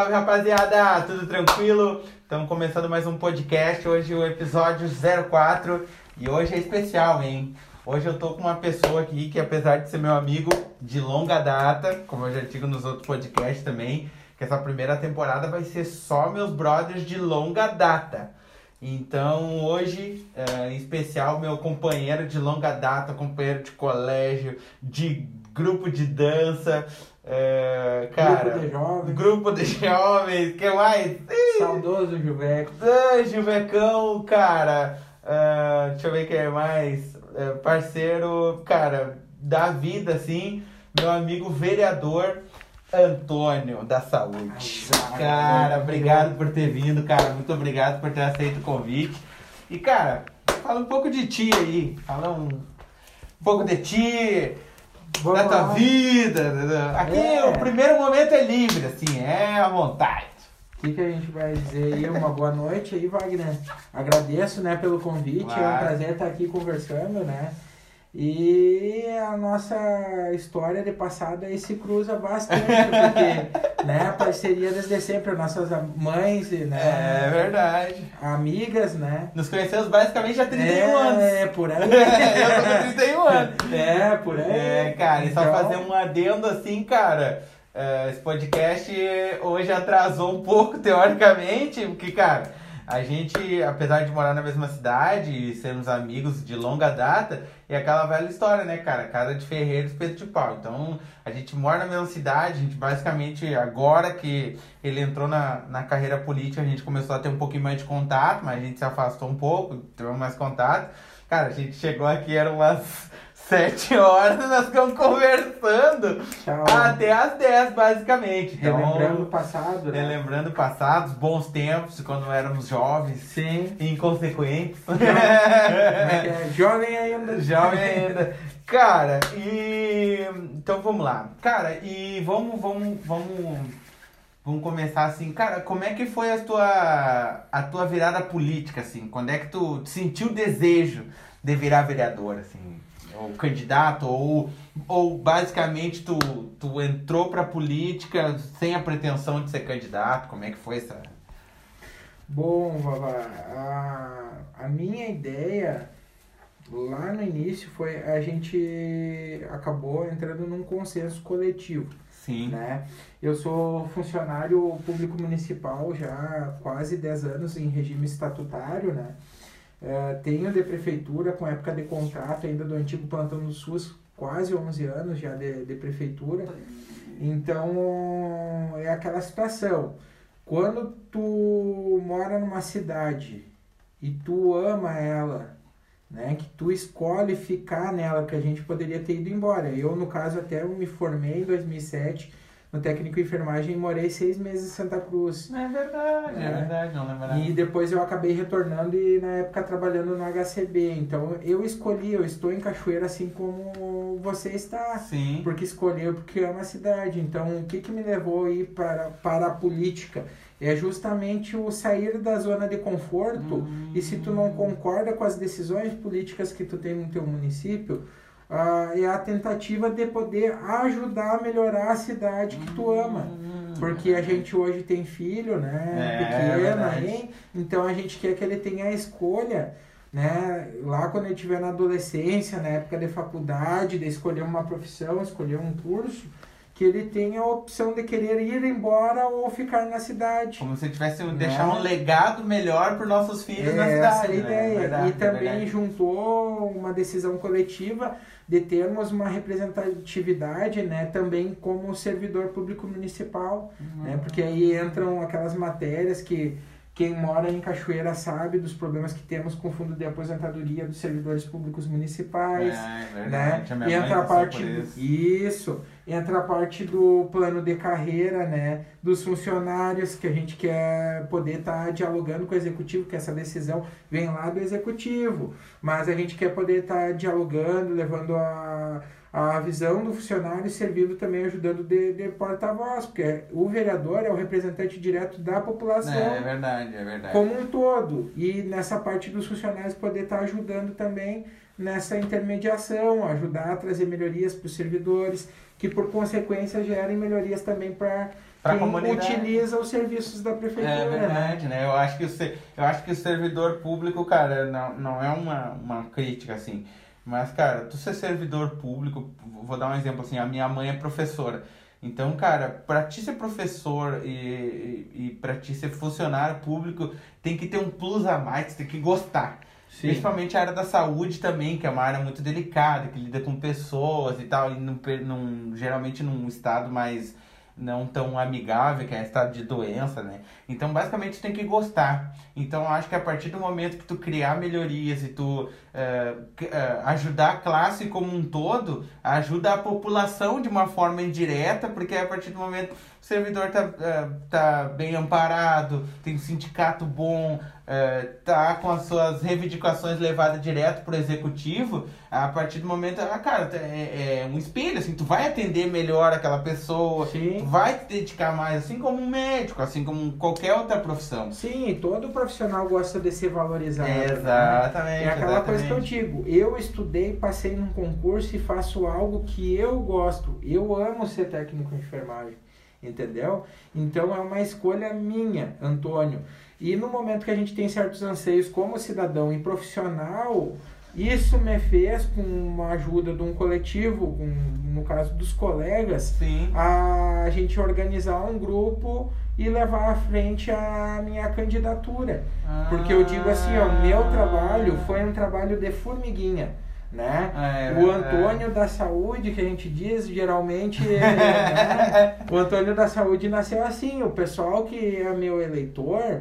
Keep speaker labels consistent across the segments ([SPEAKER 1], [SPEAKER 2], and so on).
[SPEAKER 1] salve rapaziada, tudo tranquilo? Estamos começando mais um podcast, hoje o episódio 04 e hoje é especial, hein? Hoje eu tô com uma pessoa aqui que apesar de ser meu amigo de longa data, como eu já digo nos outros podcasts também, que essa primeira temporada vai ser só meus brothers de longa data. Então hoje, é, em especial, meu companheiro de longa data, companheiro de colégio, de grupo de dança, é, cara,
[SPEAKER 2] Grupo de jovens.
[SPEAKER 1] grupo de jovens, que mais?
[SPEAKER 2] Saudoso Juveco.
[SPEAKER 1] Ah, Juvecão, cara. Ah, deixa eu ver quem é mais. É, parceiro, cara, da vida, assim. Meu amigo vereador Antônio da Saúde. Cara, obrigado por ter vindo, cara. Muito obrigado por ter aceito o convite. E, cara, fala um pouco de ti aí. Fala um, um pouco de ti,
[SPEAKER 2] Vamos
[SPEAKER 1] da tua
[SPEAKER 2] lá.
[SPEAKER 1] vida. Aqui
[SPEAKER 2] É.
[SPEAKER 1] o primeiro momento é livre, assim, é à vontade.
[SPEAKER 2] O que, que a gente vai dizer aí? Uma boa noite aí, Wagner. Agradeço, né, pelo convite. É um
[SPEAKER 1] Claro.
[SPEAKER 2] prazer estar aqui conversando, né? E a nossa história de passado aí se cruza bastante, porque, né, a parceria desde sempre, nossas mães,
[SPEAKER 1] É
[SPEAKER 2] né,
[SPEAKER 1] verdade.
[SPEAKER 2] amigas, né?
[SPEAKER 1] Nos conhecemos basicamente há 31
[SPEAKER 2] é,
[SPEAKER 1] anos.
[SPEAKER 2] É, por aí.
[SPEAKER 1] eu tô com 31 anos.
[SPEAKER 2] É, por aí.
[SPEAKER 1] É, cara, e só
[SPEAKER 2] Então,
[SPEAKER 1] fazer um adendo assim, cara. é, esse podcast hoje atrasou um pouco, teoricamente, porque, cara, a gente, apesar de morar na mesma cidade e sermos amigos de longa data, é aquela velha história, né, cara? Casa de ferreiro, espeto de pau. Então, a gente mora na mesma cidade, a gente basicamente, agora que ele entrou na, na carreira política, a gente começou a ter um pouquinho mais de contato, mas a gente se afastou um pouco, teve mais contato. Cara, a gente chegou aqui, eram umas sete horas, nós ficamos conversando
[SPEAKER 2] Tchau.
[SPEAKER 1] até as 10, basicamente. Então,
[SPEAKER 2] Relembrando o passado, né?
[SPEAKER 1] relembrando passados, bons tempos, quando éramos jovens
[SPEAKER 2] Sim.
[SPEAKER 1] e inconsequentes.
[SPEAKER 2] É é? Jovem ainda.
[SPEAKER 1] Jovem ainda. Cara, e. Então vamos lá. Cara, e vamos, vamos, vamos. Vamos começar assim, cara, como é que foi a tua, a tua virada política, assim? Quando é que tu sentiu o desejo de virar vereador, assim? Ou candidato, ou, ou basicamente tu, tu entrou pra política sem a pretensão de ser candidato? Como é que foi essa...
[SPEAKER 2] Bom, Vavá, a, a minha ideia lá no início foi a gente acabou entrando num consenso coletivo,
[SPEAKER 1] Sim.
[SPEAKER 2] né? Eu sou funcionário público municipal já há quase 10 anos em regime estatutário, né? É, tenho de prefeitura com época de contrato ainda do antigo plantão do SUS, quase 11 anos já de, de prefeitura. Então, é aquela situação. Quando tu mora numa cidade e tu ama ela, né, que tu escolhe ficar nela, que a gente poderia ter ido embora. Eu, no caso, até me formei em 2007 no técnico de enfermagem e morei seis meses em Santa Cruz.
[SPEAKER 1] É verdade, é,
[SPEAKER 2] É.
[SPEAKER 1] verdade, não lembro
[SPEAKER 2] E depois eu acabei retornando e na época trabalhando no HCB. Então eu escolhi, eu estou em Cachoeira assim como você está.
[SPEAKER 1] Sim.
[SPEAKER 2] Porque escolheu, porque ama a cidade. Então o que, que me levou a ir para, para a política? É justamente o sair da zona de conforto.
[SPEAKER 1] Hum.
[SPEAKER 2] E se tu não concorda com as decisões políticas que tu tem no teu município, ah, é a tentativa de poder ajudar a melhorar a cidade que tu ama.
[SPEAKER 1] Hum.
[SPEAKER 2] Porque a gente hoje tem filho, né?
[SPEAKER 1] É,
[SPEAKER 2] pequeno,
[SPEAKER 1] verdade.
[SPEAKER 2] hein? Então a gente quer que ele tenha a escolha, né? Lá quando ele estiver na adolescência, na época de faculdade, de escolher uma profissão, escolher um curso, que ele tenha a opção de querer ir embora ou ficar na cidade.
[SPEAKER 1] Como se tivesse
[SPEAKER 2] Né?
[SPEAKER 1] deixar um legado melhor para nossos filhos na
[SPEAKER 2] É
[SPEAKER 1] cidade.
[SPEAKER 2] essa a
[SPEAKER 1] né?
[SPEAKER 2] ideia.
[SPEAKER 1] Verdade,
[SPEAKER 2] e também
[SPEAKER 1] verdade.
[SPEAKER 2] juntou uma decisão coletiva de termos uma representatividade, né, também como servidor público municipal,
[SPEAKER 1] Uhum.
[SPEAKER 2] né, porque aí entram aquelas matérias que quem mora em Cachoeira sabe dos problemas que temos com o fundo de aposentadoria dos servidores públicos municipais,
[SPEAKER 1] É, é
[SPEAKER 2] né?
[SPEAKER 1] verdade. A minha mãe
[SPEAKER 2] Entra a parte
[SPEAKER 1] isso.
[SPEAKER 2] isso, entra a parte do plano de carreira, né, dos funcionários que a gente quer poder estar dialogando com o executivo, que essa decisão vem lá do executivo, mas a gente quer poder estar dialogando, levando a a visão do funcionário e servindo também ajudando de, de porta-voz, porque o vereador é o representante direto da população
[SPEAKER 1] É, é verdade, é verdade.
[SPEAKER 2] como um todo. E nessa parte dos funcionários poder estar ajudando também nessa intermediação, ajudar a trazer melhorias para os servidores, que por consequência gerem melhorias também para quem utiliza os serviços da prefeitura,
[SPEAKER 1] É
[SPEAKER 2] né?
[SPEAKER 1] verdade, né? Eu acho que o, eu acho que o servidor público, cara, não, não é uma, uma crítica, assim. Mas, cara, tu ser servidor público, vou dar um exemplo assim, a minha mãe é professora. Então, cara, pra ti ser professor e, e, e pra ti ser funcionário público, tem que ter um plus a mais, tem que gostar.
[SPEAKER 2] Sim.
[SPEAKER 1] Principalmente a área da saúde também, que é uma área muito delicada, que lida com pessoas e tal, e num, num, geralmente num estado mais não tão amigável, que é estado de doença, né? Então, basicamente, tu tem que gostar. Então, acho que a partir do momento que tu criar melhorias e tu c- eh, ajudar a classe como um todo, ajuda a população de uma forma indireta, porque a partir do momento o servidor tá, eh, tá bem amparado, tem um sindicato bom, eh, tá com as suas reivindicações levadas direto pro executivo, a partir do momento, ah, cara, é, é um espelho, assim, tu vai atender melhor aquela pessoa,
[SPEAKER 2] Sim.
[SPEAKER 1] vai te dedicar mais, assim como um médico, assim como qualquer outra profissão.
[SPEAKER 2] Sim, todo profissional gosta de ser valorizado. né?
[SPEAKER 1] Exatamente.
[SPEAKER 2] É aquela coisa que eu
[SPEAKER 1] exatamente.
[SPEAKER 2] digo, eu estudei, passei num concurso e faço algo que eu gosto. Eu amo ser técnico em enfermagem, entendeu? Então é uma escolha minha, Antônio. E no momento que a gente tem certos anseios como cidadão e profissional, isso me fez, com a ajuda de um coletivo, com, no caso dos colegas,
[SPEAKER 1] Sim.
[SPEAKER 2] a gente organizar um grupo e levar à frente a minha candidatura. Porque eu digo assim, ó, meu trabalho foi um trabalho de formiguinha, né?
[SPEAKER 1] É,
[SPEAKER 2] o
[SPEAKER 1] é.
[SPEAKER 2] Antônio da Saúde, que a gente diz, geralmente, né? o Antônio da Saúde nasceu assim. O pessoal que é meu eleitor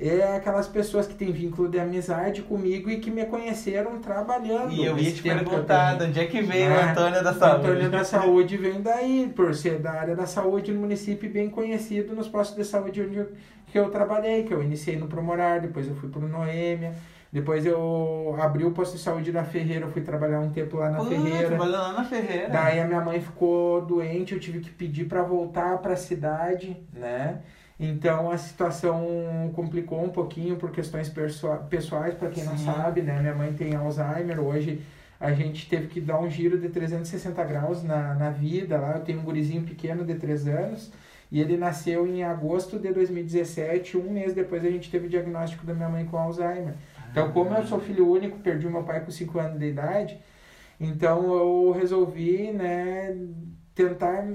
[SPEAKER 2] é aquelas pessoas que têm vínculo de amizade comigo e que me conheceram trabalhando.
[SPEAKER 1] E eu ia te perguntar onde é que veio o
[SPEAKER 2] É,
[SPEAKER 1] Antônio da
[SPEAKER 2] O
[SPEAKER 1] Saúde.
[SPEAKER 2] Antônio da Saúde vem daí, por ser da área da saúde no município bem conhecido nos postos de saúde onde eu, que eu trabalhei, que eu iniciei no Promorar, depois eu fui pro Noêmia, depois eu abri o posto de saúde na Ferreira, eu fui trabalhar um tempo lá na
[SPEAKER 1] Pô,
[SPEAKER 2] Ferreira.
[SPEAKER 1] trabalhando lá na Ferreira.
[SPEAKER 2] Daí a minha mãe ficou doente, eu tive que pedir para voltar para a cidade, né? Então a situação complicou um pouquinho por questões pessoais, para quem não
[SPEAKER 1] Sim.
[SPEAKER 2] sabe, né? Minha mãe tem Alzheimer, hoje a gente teve que dar um giro de 360 graus na, na vida lá. Eu tenho um gurizinho pequeno de 3 anos e ele nasceu em agosto de 2017, um mês depois a gente teve o diagnóstico da minha mãe com Alzheimer. Então, como eu sou filho único, perdi meu pai com 5 anos de idade, então eu resolvi, né, tentar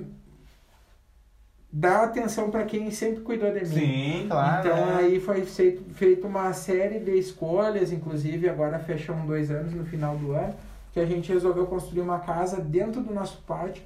[SPEAKER 2] dar atenção para quem sempre cuidou de mim.
[SPEAKER 1] Sim, claro.
[SPEAKER 2] Então
[SPEAKER 1] é.
[SPEAKER 2] aí foi feito, uma série de escolhas, inclusive agora fecham dois anos no final do ano, que a gente resolveu construir uma casa dentro do nosso pátio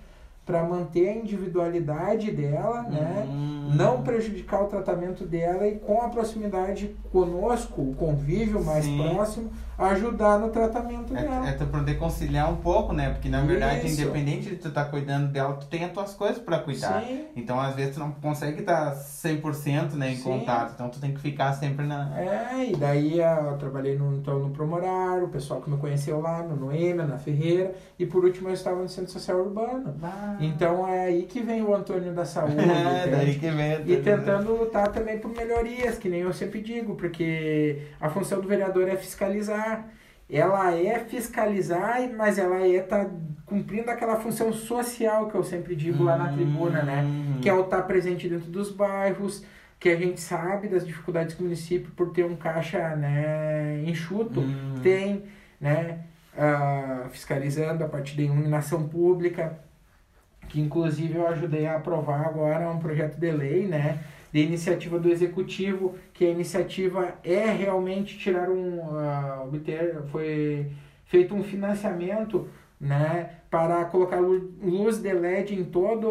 [SPEAKER 2] para manter a individualidade dela, né?
[SPEAKER 1] Hum.
[SPEAKER 2] Não prejudicar o tratamento dela e com a proximidade conosco, o convívio mais
[SPEAKER 1] Sim.
[SPEAKER 2] próximo, ajudar no tratamento dela.
[SPEAKER 1] É, é tu poder conciliar um pouco, né? Porque na verdade,
[SPEAKER 2] Isso.
[SPEAKER 1] independente de tu estar cuidando dela, tu tem as tuas coisas pra cuidar.
[SPEAKER 2] Sim.
[SPEAKER 1] Então, às vezes, tu não consegue estar 100% né, em
[SPEAKER 2] Sim.
[SPEAKER 1] contato. Então, tu tem que ficar sempre na.
[SPEAKER 2] É, e daí ah, eu trabalhei no, então, no Promorar, o pessoal que me conheceu lá, no Noêmia, na Ferreira, e por último eu estava no Centro Social Urbano. Então é aí que vem o Antônio da Saúde,
[SPEAKER 1] É, daí que vem.
[SPEAKER 2] E tentando lutar também por melhorias, que nem eu sempre digo, porque a função do vereador é fiscalizar. Ela é fiscalizar, mas ela é tá cumprindo aquela função social que eu sempre digo lá na tribuna, né?
[SPEAKER 1] Hum.
[SPEAKER 2] que é o estar presente dentro dos bairros, que a gente sabe das dificuldades do município por ter um caixa né, enxuto,
[SPEAKER 1] Hum.
[SPEAKER 2] tem, né, ah, fiscalizando a partir da iluminação pública, que inclusive eu ajudei a aprovar agora um projeto de lei, né, de iniciativa do executivo, que a iniciativa é realmente tirar um, ah, obter, foi feito um financiamento, né, para colocar lu- luz de LED em toda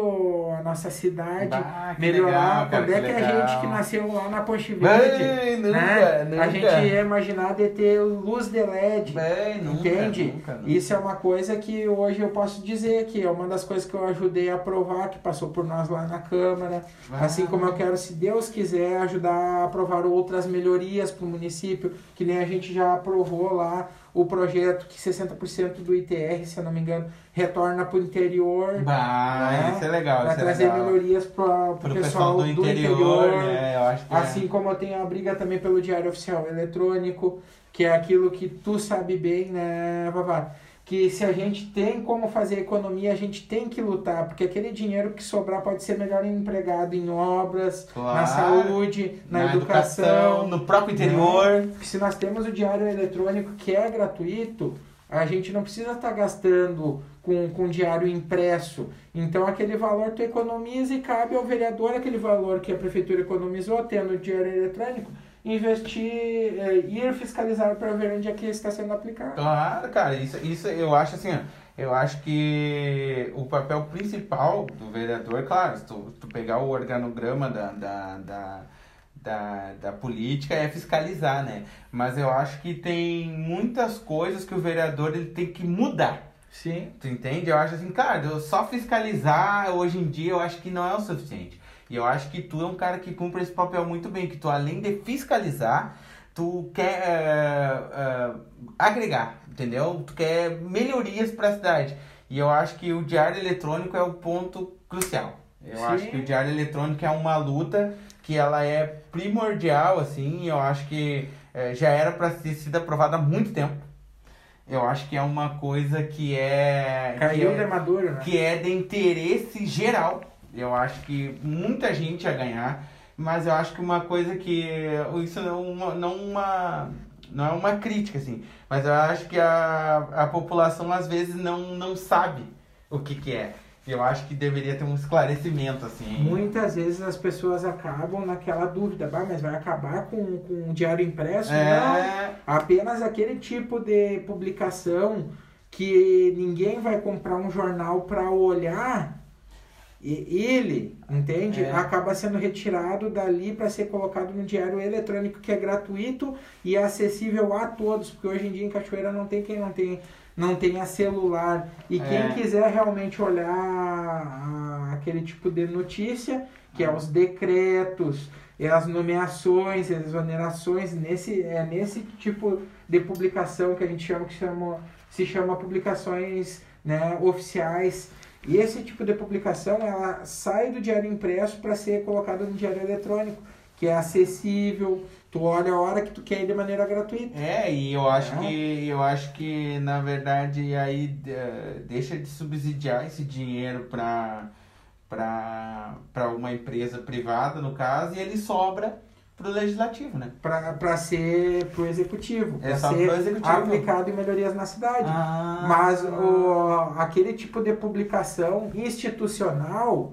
[SPEAKER 2] a nossa cidade,
[SPEAKER 1] Bah,
[SPEAKER 2] melhorar.
[SPEAKER 1] legal, cara,
[SPEAKER 2] Quando é que a gente que nasceu lá na Ponte Verde,
[SPEAKER 1] Bem, nunca,
[SPEAKER 2] né?
[SPEAKER 1] nunca.
[SPEAKER 2] A gente ia imaginar de ter luz de LED.
[SPEAKER 1] Bem,
[SPEAKER 2] Entende?
[SPEAKER 1] nunca, nunca.
[SPEAKER 2] Isso é uma coisa que hoje eu posso dizer que é uma das coisas que eu ajudei a aprovar, que passou por nós lá na Câmara.
[SPEAKER 1] Ah.
[SPEAKER 2] Assim como eu quero, se Deus quiser, ajudar a aprovar outras melhorias para o município, que nem a gente já aprovou lá o projeto que 60% do ITR, se eu não me engano, retorna para o interior.
[SPEAKER 1] Bah,
[SPEAKER 2] né?
[SPEAKER 1] isso é legal,
[SPEAKER 2] Para
[SPEAKER 1] é
[SPEAKER 2] trazer
[SPEAKER 1] legal.
[SPEAKER 2] melhorias para o
[SPEAKER 1] Pro
[SPEAKER 2] pessoal, do interior.
[SPEAKER 1] né? Eu acho que é.
[SPEAKER 2] Assim como eu tenho a briga também pelo Diário Oficial Eletrônico, que é aquilo que tu sabe bem, né, Vavá? Que se a gente tem como fazer economia, a gente tem que lutar, porque aquele dinheiro que sobrar pode ser melhor empregado em obras,
[SPEAKER 1] Claro.
[SPEAKER 2] na saúde, na,
[SPEAKER 1] Na
[SPEAKER 2] educação,
[SPEAKER 1] no próprio interior.
[SPEAKER 2] porque se nós temos o diário eletrônico que é gratuito, a gente não precisa estar gastando com, com diário impresso. Então aquele valor tu economiza e cabe ao vereador aquele valor que a prefeitura economizou tendo o diário eletrônico, investir, eh, ir fiscalizar para ver onde é que está sendo aplicado.
[SPEAKER 1] Claro, cara, isso, isso eu acho assim, ó, eu acho que o papel principal do vereador, claro, se tu, tu pegar o organograma da, da, da, da, da política é fiscalizar, né? Mas eu acho que tem muitas coisas que o vereador ele tem que mudar.
[SPEAKER 2] Sim.
[SPEAKER 1] Tu entende? Eu acho assim, cara, só fiscalizar hoje em dia eu acho que não é o suficiente. E eu acho que tu é um cara que cumpre esse papel muito bem, que tu além de fiscalizar, tu quer eh, eh, agregar, entendeu? Tu quer melhorias para a cidade. E eu acho que o diário eletrônico é o ponto crucial. Eu
[SPEAKER 2] Sim.
[SPEAKER 1] acho que o diário eletrônico é uma luta que ela é primordial, assim, eu acho que eh, já era para ter sido aprovada há muito tempo. Eu acho que é uma coisa que é. que
[SPEAKER 2] Caiu
[SPEAKER 1] é-
[SPEAKER 2] de maduro, né?
[SPEAKER 1] que é de interesse geral. Eu acho que muita gente ia ganhar, mas eu acho que uma coisa que isso não é uma, não uma não é uma crítica assim, mas eu acho que a, a população às vezes não, não sabe o que que é. Eu acho que deveria ter um esclarecimento assim.
[SPEAKER 2] Muitas vezes as pessoas acabam naquela dúvida, bah, mas vai acabar com, com o diário impresso? Não,
[SPEAKER 1] É,
[SPEAKER 2] apenas aquele tipo de publicação que ninguém vai comprar um jornal para olhar e ele, entende?
[SPEAKER 1] É.
[SPEAKER 2] Acaba sendo retirado dali para ser colocado no diário eletrônico que é gratuito e é acessível a todos, porque hoje em dia em Cachoeira não tem quem não tem não tenha celular e quem
[SPEAKER 1] É.
[SPEAKER 2] quiser realmente olhar aquele tipo de notícia, que é os decretos, é as nomeações, as exonerações, nesse, é nesse tipo de publicação que a gente chama que chama, se chama publicações né, oficiais. E esse tipo de publicação ela sai do diário impresso para ser colocada no diário eletrônico, que é acessível, tu olha a hora que tu quer ir de maneira gratuita.
[SPEAKER 1] É, e eu acho
[SPEAKER 2] É.
[SPEAKER 1] que eu acho que na verdade aí eh, deixa de subsidiar esse dinheiro para para uma empresa privada, no caso, e ele sobra pro legislativo, né?
[SPEAKER 2] Para ser pro executivo,
[SPEAKER 1] É
[SPEAKER 2] para ser
[SPEAKER 1] executivo.
[SPEAKER 2] aplicado em melhorias na cidade.
[SPEAKER 1] Ah,
[SPEAKER 2] Mas o, aquele tipo de publicação institucional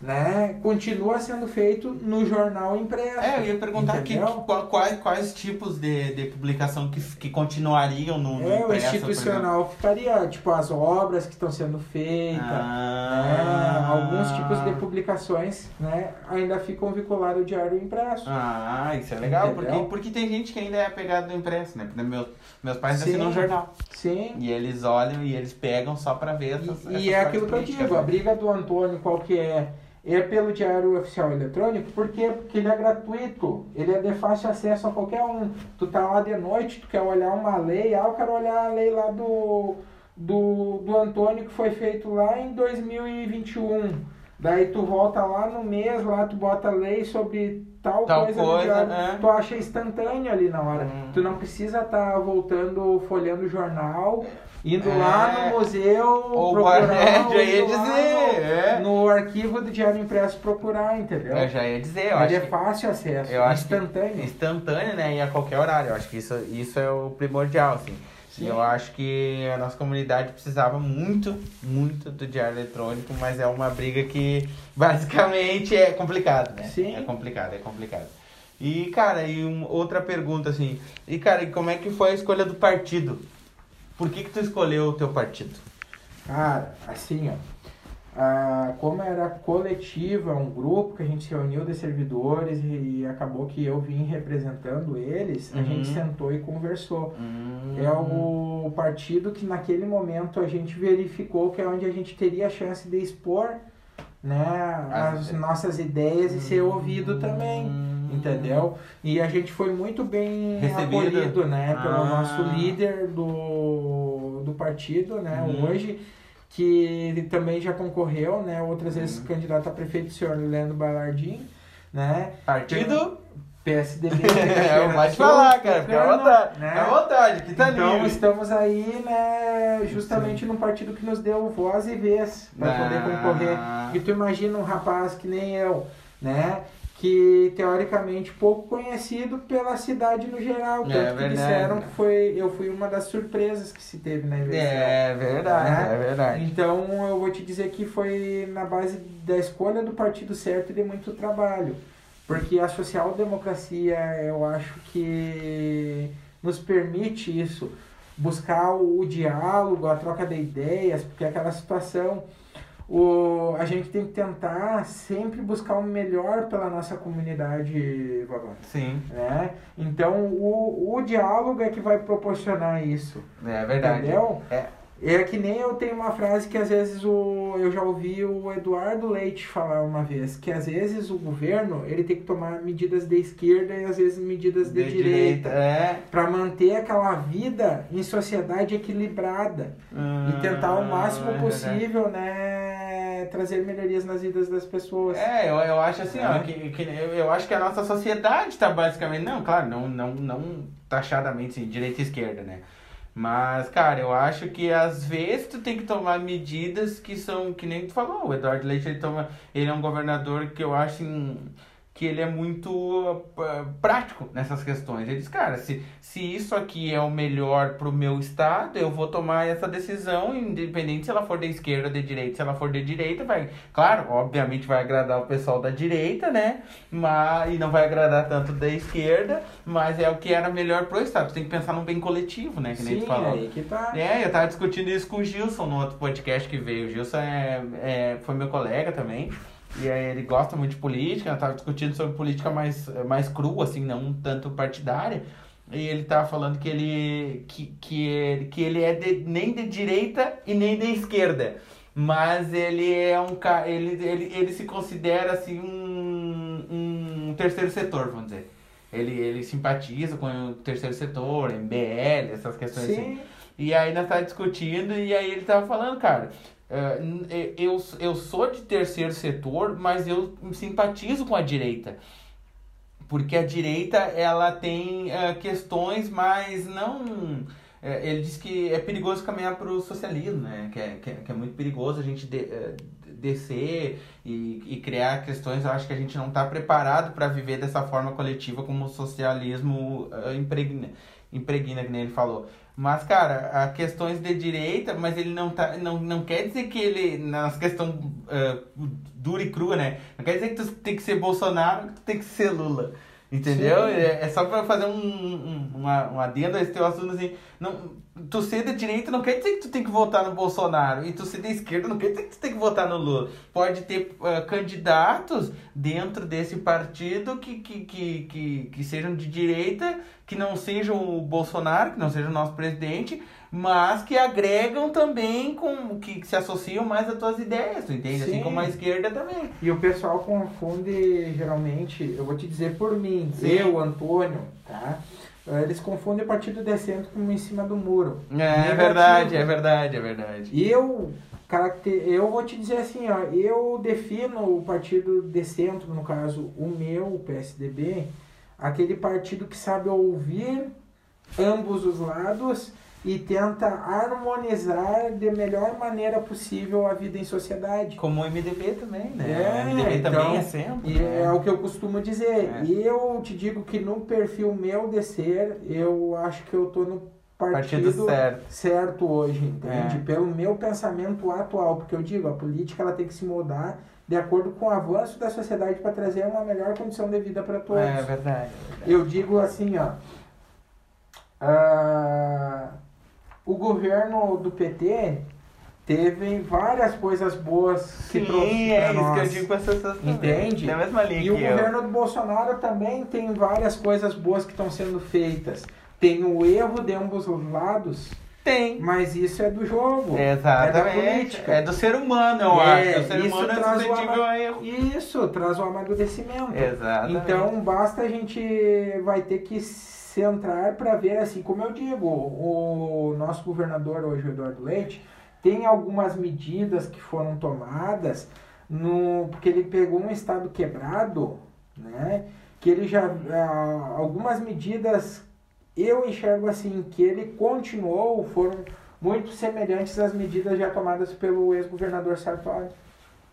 [SPEAKER 2] né, continua sendo feito no jornal impresso.
[SPEAKER 1] É, eu ia perguntar que- qual- quais, quais tipos de, de publicação que, que continuariam no, no
[SPEAKER 2] É, o
[SPEAKER 1] impresso, por
[SPEAKER 2] institucional ficaria, tipo, as obras que estão sendo feitas,
[SPEAKER 1] Ah.
[SPEAKER 2] né, alguns tipos de publicações, né, ainda ficam vinculados ao diário impresso.
[SPEAKER 1] Ah, isso é legal, porque,
[SPEAKER 2] Entendeu?
[SPEAKER 1] porque tem gente que ainda é apegada no impresso, né? Porque meus, meus pais assinam um jornal.
[SPEAKER 2] Sim.
[SPEAKER 1] E eles olham e eles pegam só pra ver essas,
[SPEAKER 2] E,
[SPEAKER 1] essas
[SPEAKER 2] e é aquilo que eu digo, a
[SPEAKER 1] né?
[SPEAKER 2] briga do Antônio, qual que é? É pelo diário oficial eletrônico, por quê? Porque ele é gratuito, ele é de fácil acesso a qualquer um. Tu tá lá de noite, tu quer olhar uma lei, ah, eu quero olhar a lei lá do, do, do Antônio que foi feito lá em 2021. Daí tu volta lá no mês, lá tu bota a lei sobre tal,
[SPEAKER 1] Tal
[SPEAKER 2] coisa,
[SPEAKER 1] coisa,
[SPEAKER 2] diário.
[SPEAKER 1] é.
[SPEAKER 2] tu acha instantâneo ali na hora.
[SPEAKER 1] Hum.
[SPEAKER 2] Tu não precisa estar voltando, folhando o jornal, indo
[SPEAKER 1] É.
[SPEAKER 2] lá no museu,
[SPEAKER 1] Ou
[SPEAKER 2] procurar,
[SPEAKER 1] é, já ia dizer, é.
[SPEAKER 2] no, no arquivo do Diário Impresso procurar, entendeu?
[SPEAKER 1] Eu já ia dizer, eu acho
[SPEAKER 2] é fácil acesso,
[SPEAKER 1] eu acho que
[SPEAKER 2] instantâneo.
[SPEAKER 1] instantâneo, né? E a qualquer horário. Eu acho que isso, isso é o primordial, assim.
[SPEAKER 2] Sim.
[SPEAKER 1] E eu acho que a nossa comunidade precisava muito, muito do diário eletrônico, mas é uma briga que basicamente é complicado, né?
[SPEAKER 2] Sim.
[SPEAKER 1] É complicado, é complicado. E, cara, e um, outra pergunta, assim, e cara, e como é que foi a escolha do partido? Por que que tu escolheu o teu partido?
[SPEAKER 2] Cara, assim, ó. ah, como era coletiva, um grupo que a gente se reuniu de servidores e, acabou que eu vim representando eles, a
[SPEAKER 1] Uhum.
[SPEAKER 2] gente sentou e conversou.
[SPEAKER 1] Hum,
[SPEAKER 2] É o partido que naquele momento a gente verificou que é onde a gente teria a chance de expor né,
[SPEAKER 1] As
[SPEAKER 2] as nossas ideias e ser ouvido também. Entendeu? E a gente foi muito bem
[SPEAKER 1] Recebido.
[SPEAKER 2] acolhido, né? Pelo
[SPEAKER 1] Ah.
[SPEAKER 2] nosso líder do, do partido, né?
[SPEAKER 1] Uhum.
[SPEAKER 2] Hoje, que também já concorreu, né? Outras vezes
[SPEAKER 1] Uhum.
[SPEAKER 2] candidato a prefeito, o senhor Leandro Balardim, né?
[SPEAKER 1] Partido?
[SPEAKER 2] PSDB.
[SPEAKER 1] É, pode falar, cara, fica à vontade.
[SPEAKER 2] né?
[SPEAKER 1] Fica à vontade, que tá
[SPEAKER 2] Então
[SPEAKER 1] livre.
[SPEAKER 2] estamos aí, né, justamente num partido que nos deu voz e vez para poder
[SPEAKER 1] Ah.
[SPEAKER 2] concorrer. E tu imagina um rapaz que nem eu, né? Que teoricamente pouco conhecido pela cidade no geral. Tanto
[SPEAKER 1] É
[SPEAKER 2] que disseram que foi, eu fui uma das surpresas que se teve na eleição.
[SPEAKER 1] É verdade,
[SPEAKER 2] Né?
[SPEAKER 1] é verdade.
[SPEAKER 2] Então eu vou te dizer que foi na base da escolha do partido certo e de muito trabalho. Porque a social-democracia, eu acho que nos permite isso, buscar o, o diálogo, a troca de ideias, porque aquela situação, o, a gente tem que tentar sempre buscar o melhor pela nossa comunidade, Vavá.
[SPEAKER 1] Sim,
[SPEAKER 2] Né? Então o, o diálogo é que vai proporcionar isso.
[SPEAKER 1] é verdade.
[SPEAKER 2] Entendeu?
[SPEAKER 1] É.
[SPEAKER 2] É que nem eu tenho uma frase que às vezes o, eu já ouvi o Eduardo Leite falar uma vez, que às vezes o governo ele tem que tomar medidas de esquerda e às vezes medidas de, direita,
[SPEAKER 1] É.
[SPEAKER 2] para manter aquela vida em sociedade equilibrada e tentar ao máximo
[SPEAKER 1] Ah, é
[SPEAKER 2] possível, né, trazer melhorias nas vidas das pessoas.
[SPEAKER 1] É, eu, eu acho assim, ó,
[SPEAKER 2] É.
[SPEAKER 1] que, que eu, eu acho que a nossa sociedade tá basicamente, não, claro, não, não, não taxadamente assim, direita e esquerda, né? Mas, cara, eu acho que às vezes tu tem que tomar medidas que são, que nem tu falou, o Eduardo Leite, ele toma, ele é um governador que eu acho assim, que ele é muito uh, prático nessas questões. Ele diz, cara, se, se isso aqui é o melhor pro meu estado, eu vou tomar essa decisão, independente se ela for de esquerda ou de direita. Se ela for de direita, vai, claro, obviamente vai agradar o pessoal da direita, né? Mas, e não vai agradar tanto da esquerda, mas é o que era melhor pro estado. Tu tem que pensar num bem coletivo, né? Que nem
[SPEAKER 2] Sim,
[SPEAKER 1] falou.
[SPEAKER 2] aí que tá.
[SPEAKER 1] É, eu tava discutindo isso com o Gilson no outro podcast que veio. O Gilson é, é, foi meu colega também. E aí ele gosta muito de política, eu tava discutindo sobre política mais, mais crua, assim, não tanto partidária. E ele tava falando que ele, que, que ele, que ele é de, nem de direita e nem de esquerda. Mas ele é um cara. Ele, ele, ele se considera assim um, um terceiro setor, vamos dizer. Ele, ele simpatiza com o terceiro setor, MBL, essas questões assim.
[SPEAKER 2] Sim.
[SPEAKER 1] E aí nós tava discutindo e aí ele tava falando, cara, eu, eu sou de terceiro setor, mas eu simpatizo com a direita. Porque a direita, ela tem eh, questões mais não... eh, ele diz que é perigoso caminhar para o socialismo, né? Que é, que, é, que é muito perigoso a gente de- descer e, e criar questões. Eu acho que a gente não está preparado para viver dessa forma coletiva como o socialismo eh, impregna, impregna, que nem ele falou. Mas, cara, há questões de direita, mas ele não tá. Não, não quer dizer que ele. Nas questões uh, dura e crua, né? Não quer dizer que tu tem que ser Bolsonaro, que tu tem que ser Lula. Entendeu? É, é só pra fazer um, um, uma, um adendo a esse teu assunto assim. Não, tu ser de direita não quer dizer que tu tem que votar no Bolsonaro. E tu ser de esquerda não quer dizer que tu tem que votar no Lula. Pode ter uh, candidatos dentro desse partido que, que, que, que, que sejam de direita, que não sejam o Bolsonaro, que não seja o nosso presidente, mas que agregam também com. que, que se associam mais às tuas ideias, tu entende? Assim
[SPEAKER 2] Sim.
[SPEAKER 1] como a esquerda também.
[SPEAKER 2] E o pessoal confunde, geralmente, eu vou te dizer por mim,
[SPEAKER 1] Sim.
[SPEAKER 2] eu, Antônio, tá? Eh, Eles confundem partido de centro com em cima do muro.
[SPEAKER 1] É,
[SPEAKER 2] Negativo.
[SPEAKER 1] verdade, é verdade, é verdade.
[SPEAKER 2] E eu, caracter... eu vou te dizer assim, ó, eu defino o partido de centro, no caso, o meu, o PSDB, aquele partido que sabe ouvir ambos os lados e tenta harmonizar de melhor maneira possível a vida em sociedade.
[SPEAKER 1] Como o MDB também, né?
[SPEAKER 2] É,
[SPEAKER 1] o MDB
[SPEAKER 2] então,
[SPEAKER 1] também é sempre. Né?
[SPEAKER 2] é o que eu costumo dizer.
[SPEAKER 1] É.
[SPEAKER 2] E eu te digo que no perfil meu de ser, eu acho que eu tô no partido,
[SPEAKER 1] Partido certo.
[SPEAKER 2] certo hoje, entende?
[SPEAKER 1] É.
[SPEAKER 2] Pelo meu pensamento atual, porque eu digo, a política ela tem que se moldar de acordo com o avanço da sociedade para trazer uma melhor condição de vida para todos.
[SPEAKER 1] É verdade. é verdade.
[SPEAKER 2] Eu digo assim, ó. ah, o governo do PT teve várias coisas boas que trouxe
[SPEAKER 1] Sim, é isso
[SPEAKER 2] nós.
[SPEAKER 1] que eu digo com essas pessoas.
[SPEAKER 2] Entende?
[SPEAKER 1] Na mesma linha
[SPEAKER 2] E o
[SPEAKER 1] eu.
[SPEAKER 2] governo do Bolsonaro também tem várias coisas boas que estão sendo feitas. Tem o erro de ambos os lados,
[SPEAKER 1] Tem.
[SPEAKER 2] mas isso é do jogo. É da
[SPEAKER 1] Exatamente.
[SPEAKER 2] política.
[SPEAKER 1] É do ser humano, eu
[SPEAKER 2] É,
[SPEAKER 1] acho. O ser
[SPEAKER 2] isso
[SPEAKER 1] humano é suscetível a erro.
[SPEAKER 2] Isso traz o amadurecimento.
[SPEAKER 1] Exatamente.
[SPEAKER 2] Então basta a gente vai ter que centrar para ver assim, como eu digo, o nosso governador hoje, o Eduardo Leite, tem algumas medidas que foram tomadas no porque ele pegou um estado quebrado, né? que ele já ah, algumas medidas eu enxergo assim que ele continuou foram muito semelhantes às medidas já tomadas pelo ex-governador Sartori.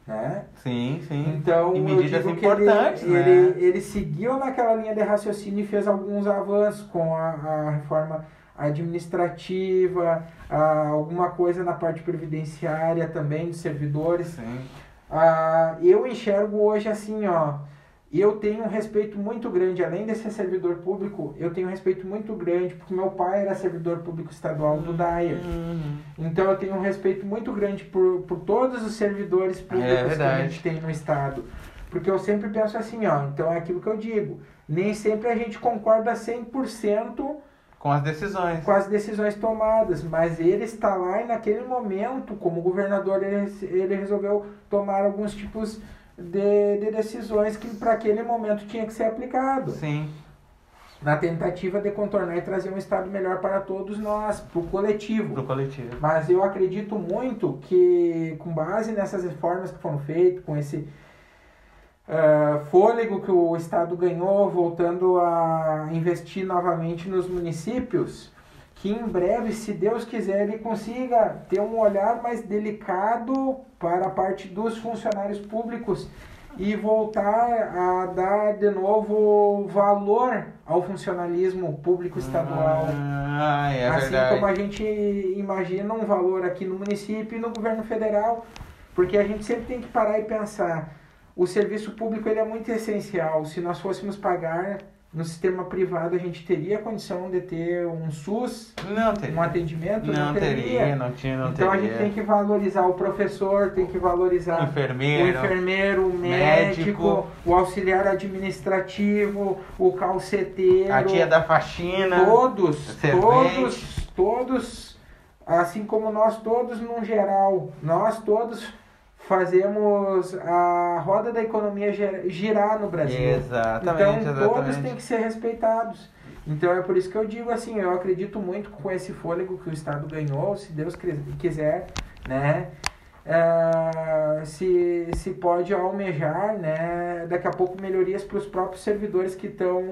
[SPEAKER 2] Né?
[SPEAKER 1] Sim, sim.
[SPEAKER 2] Então,
[SPEAKER 1] e medidas importantes,
[SPEAKER 2] ele,
[SPEAKER 1] né?
[SPEAKER 2] ele, ele seguiu naquela linha de raciocínio e fez alguns avanços com a, a reforma administrativa, a, alguma coisa na parte previdenciária também dos servidores.
[SPEAKER 1] Sim.
[SPEAKER 2] Ah, eu enxergo hoje assim, ó. Eu tenho um respeito muito grande, além de ser servidor público, eu tenho um respeito muito grande, porque meu pai era servidor público estadual do DAIA.
[SPEAKER 1] Uhum.
[SPEAKER 2] Então eu tenho um respeito muito grande por, por todos os servidores públicos que a gente tem no estado. Porque eu sempre penso assim, ó, então é aquilo que eu digo. Nem sempre a gente concorda 100%
[SPEAKER 1] Com as decisões.
[SPEAKER 2] com as decisões tomadas, mas ele está lá e naquele momento, como governador, ele, ele resolveu tomar alguns tipos de, de decisões que para aquele momento tinha que ser aplicado,
[SPEAKER 1] Sim.
[SPEAKER 2] na tentativa de contornar e trazer um estado melhor para todos nós, para o coletivo.
[SPEAKER 1] Pro coletivo.
[SPEAKER 2] Mas eu acredito muito que, com base nessas reformas que foram feitas, com esse ah, fôlego que o Estado ganhou, voltando a investir novamente nos municípios, que em breve, se Deus quiser, ele consiga ter um olhar mais delicado para a parte dos funcionários públicos e voltar a dar de novo valor ao funcionalismo público estadual.
[SPEAKER 1] Ah, é
[SPEAKER 2] assim
[SPEAKER 1] verdade.
[SPEAKER 2] como a gente imagina um valor aqui no município e no governo federal, porque a gente sempre tem que parar e pensar, o serviço público ele é muito essencial. Se nós fôssemos pagar no sistema privado, a gente teria condição de ter um SUS,
[SPEAKER 1] Não teria.
[SPEAKER 2] um atendimento?
[SPEAKER 1] Não teria, não tinha, não
[SPEAKER 2] então a
[SPEAKER 1] teria.
[SPEAKER 2] gente tem que valorizar o professor, tem que valorizar o
[SPEAKER 1] Enfermeiro.
[SPEAKER 2] enfermeiro, o
[SPEAKER 1] médico,
[SPEAKER 2] médico, o auxiliar administrativo, o calceteiro,
[SPEAKER 1] A tia da faxina.
[SPEAKER 2] todos, todos, todos, assim como nós todos num geral, nós todos fazemos a roda da economia gi- girar no Brasil.
[SPEAKER 1] Exatamente,
[SPEAKER 2] então
[SPEAKER 1] exatamente.
[SPEAKER 2] todos têm que ser respeitados. Então é por isso que eu digo assim, eu acredito muito com esse fôlego que o Estado ganhou, se Deus quiser, né? Ah, se, se pode almejar, né? Daqui a pouco melhorias para os próprios servidores que estão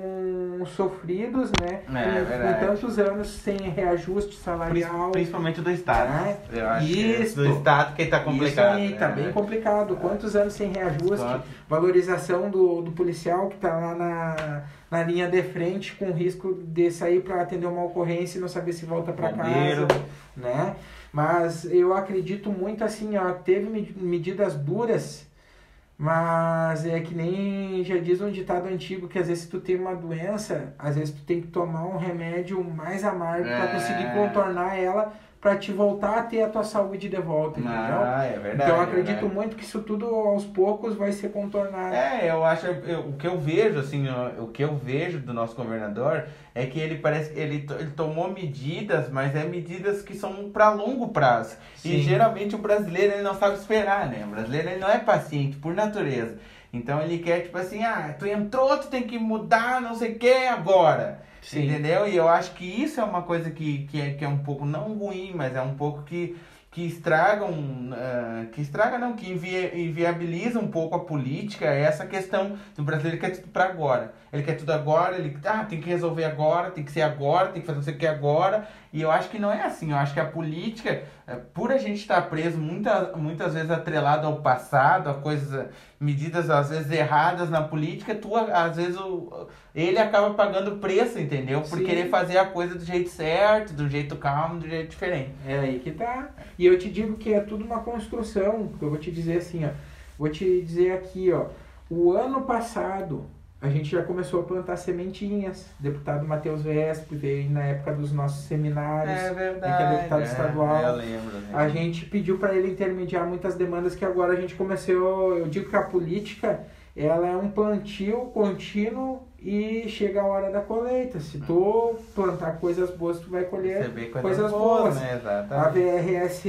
[SPEAKER 2] sofridos, né?
[SPEAKER 1] É,
[SPEAKER 2] com, tantos anos sem reajuste salarial.
[SPEAKER 1] Principalmente do Estado.
[SPEAKER 2] É.
[SPEAKER 1] Eu acho que
[SPEAKER 2] Isso.
[SPEAKER 1] do Estado que tá complicado.
[SPEAKER 2] Isso aí, tá
[SPEAKER 1] né?
[SPEAKER 2] bem complicado. Quantos anos sem reajuste?
[SPEAKER 1] Claro.
[SPEAKER 2] Valorização do, do policial que tá lá na, na linha de frente com risco de sair para atender uma ocorrência e não saber se volta para casa, né? Mas eu acredito muito assim, ó, teve me- medidas duras, mas é que nem já diz um ditado antigo que às vezes tu tem uma doença, às vezes tu tem que tomar um remédio mais amargo para
[SPEAKER 1] É.
[SPEAKER 2] conseguir contornar ela para te voltar a ter a tua saúde de volta, entendeu?
[SPEAKER 1] Ah, é verdade.
[SPEAKER 2] então eu
[SPEAKER 1] é
[SPEAKER 2] acredito muito que isso tudo aos poucos vai ser contornado.
[SPEAKER 1] É, eu acho, eu- o que eu vejo, assim, ó, o que eu vejo do nosso governador é que ele parece que ele, ele tomou medidas, mas é medidas que são para longo prazo. E
[SPEAKER 2] Sim.
[SPEAKER 1] geralmente o brasileiro ele não sabe esperar, né? O brasileiro ele não é paciente por natureza. Então ele quer, tipo assim, ah, tu entrou, tu tem que mudar, não sei o que agora.
[SPEAKER 2] Sim.
[SPEAKER 1] Entendeu? E eu acho que isso é uma coisa que, que, é, que é um pouco não ruim, mas é um pouco que, que estragam, ah, que estraga não, que invi, inviabiliza um pouco a política, é essa questão do brasileiro que quer tudo para agora. Ele quer tudo agora, ele ah, tem que resolver agora, tem que ser agora, tem que fazer não sei o que agora. E eu acho que não é assim, eu acho que a política, eh, por a gente estar preso muita, muitas vezes atrelado ao passado, a coisas, medidas às vezes erradas na política, tu, às vezes o, ele acaba pagando preço, entendeu? Por
[SPEAKER 2] Sim.
[SPEAKER 1] querer fazer a coisa do jeito certo, do jeito calmo, do jeito diferente.
[SPEAKER 2] É aí que tá. E eu te digo que é tudo uma construção. Eu vou te dizer assim, ó. Vou te dizer aqui, ó. O ano passado a gente já começou a plantar sementinhas. Deputado Matheus Vesp veio na época dos nossos seminários.
[SPEAKER 1] verdade.
[SPEAKER 2] que é deputado estadual.
[SPEAKER 1] eu lembro. né?
[SPEAKER 2] A gente pediu para ele intermediar muitas demandas que agora a gente começou. Eu digo que a política ela é um plantio contínuo e chega a hora da colheita. Se tu plantar coisas boas, tu vai colher
[SPEAKER 1] coisas,
[SPEAKER 2] coisas
[SPEAKER 1] boas,
[SPEAKER 2] boas.
[SPEAKER 1] né?
[SPEAKER 2] a. VRS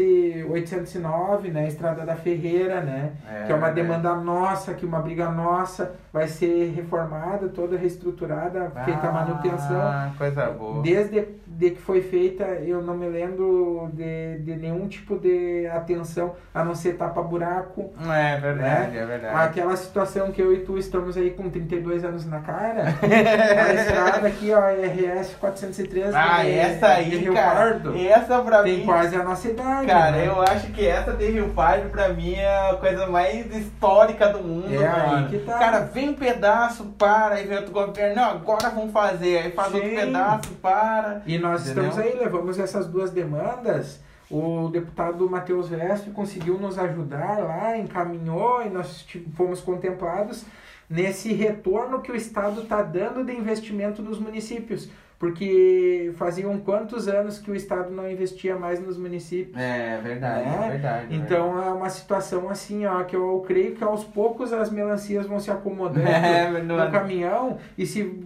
[SPEAKER 2] 809, né, Estrada da Ferreira, né, que é uma
[SPEAKER 1] verdade.
[SPEAKER 2] demanda nossa, que uma briga nossa, vai ser reformada, toda reestruturada, feita a manutenção.
[SPEAKER 1] Ah, coisa boa.
[SPEAKER 2] Desde de que foi feita, eu não me lembro de, de nenhum tipo de atenção, a não ser tapa-buraco.
[SPEAKER 1] É verdade, é verdade.
[SPEAKER 2] Aquela situação que eu e tu estamos aí com 32 anos na cara, a estrada aqui, ó, RS 403
[SPEAKER 1] Ah,
[SPEAKER 2] de,
[SPEAKER 1] essa
[SPEAKER 2] de
[SPEAKER 1] aí,
[SPEAKER 2] Rio
[SPEAKER 1] cara.
[SPEAKER 2] Pardo,
[SPEAKER 1] Essa pra
[SPEAKER 2] tem
[SPEAKER 1] mim.
[SPEAKER 2] quase a nossa idade.
[SPEAKER 1] Cara,
[SPEAKER 2] né?
[SPEAKER 1] eu acho que essa de Rio Pardo pra mim é a coisa mais histórica do mundo,
[SPEAKER 2] É aí
[SPEAKER 1] mano.
[SPEAKER 2] que tá.
[SPEAKER 1] Cara, vem um pedaço, para, aí vem outro governo, não, agora vamos fazer. Aí faz outro
[SPEAKER 2] Sim.
[SPEAKER 1] pedaço, para.
[SPEAKER 2] E nós
[SPEAKER 1] Entendeu?
[SPEAKER 2] estamos aí, levamos essas duas demandas. O deputado Matheus Veste conseguiu nos ajudar lá, encaminhou e nós fomos contemplados nesse retorno que o Estado está dando de investimento nos municípios. Porque faziam quantos anos que o Estado não investia mais nos municípios?
[SPEAKER 1] É verdade,
[SPEAKER 2] Né?
[SPEAKER 1] é verdade.
[SPEAKER 2] Então é uma situação assim, ó, que eu creio que aos poucos as melancias vão se acomodando
[SPEAKER 1] É,
[SPEAKER 2] no
[SPEAKER 1] não-
[SPEAKER 2] caminhão e se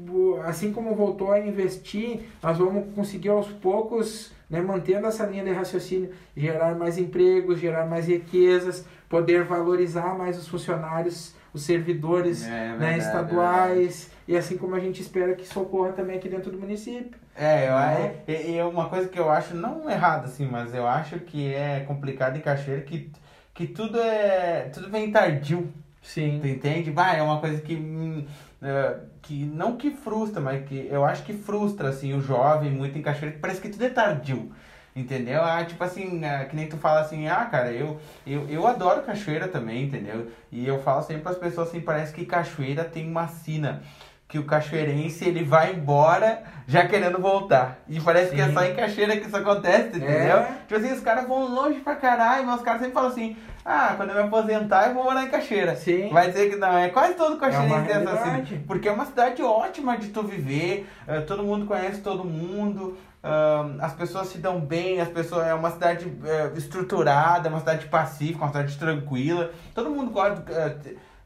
[SPEAKER 2] assim como voltou a investir, nós vamos conseguir aos poucos, né, mantendo essa linha de raciocínio, gerar mais empregos, gerar mais riquezas, poder valorizar mais os funcionários, os servidores
[SPEAKER 1] É
[SPEAKER 2] né,
[SPEAKER 1] verdade,
[SPEAKER 2] estaduais e assim como a gente espera que isso ocorra também aqui dentro do município.
[SPEAKER 1] É, eu,
[SPEAKER 2] Né?
[SPEAKER 1] é, é, uma coisa que eu acho, não errado assim, mas eu acho que é complicado em Cachoeira que, que tudo é. Tudo vem tardio.
[SPEAKER 2] Sim.
[SPEAKER 1] Tu entende? Vai, é uma coisa que. hum, é, que não que frustra, mas que eu acho que frustra assim, o jovem muito em Cachoeira, que parece que tudo é tardio. Entendeu? Ah, tipo assim, é, que nem tu fala assim, ah, cara, eu, eu, eu adoro cachoeira também, entendeu? E eu falo sempre para as pessoas assim, parece que cachoeira tem uma sina. Que o cachoeirense ele vai embora já querendo voltar. E parece que é
[SPEAKER 2] Sim.
[SPEAKER 1] só em cachoeira que isso acontece, entendeu?
[SPEAKER 2] É.
[SPEAKER 1] Tipo assim, os caras vão longe pra caralho, mas os caras sempre falam assim, ah, quando eu me aposentar eu vou morar em cachoeira.
[SPEAKER 2] Sim.
[SPEAKER 1] Vai dizer que não, é quase todo cachoeirense essa
[SPEAKER 2] realidade.
[SPEAKER 1] assim. Porque é uma cidade ótima de tu viver, eh, todo mundo conhece todo mundo, ah, as pessoas se dão bem, as pessoas é uma cidade eh, estruturada, é uma cidade pacífica, uma cidade tranquila. Todo mundo gosta.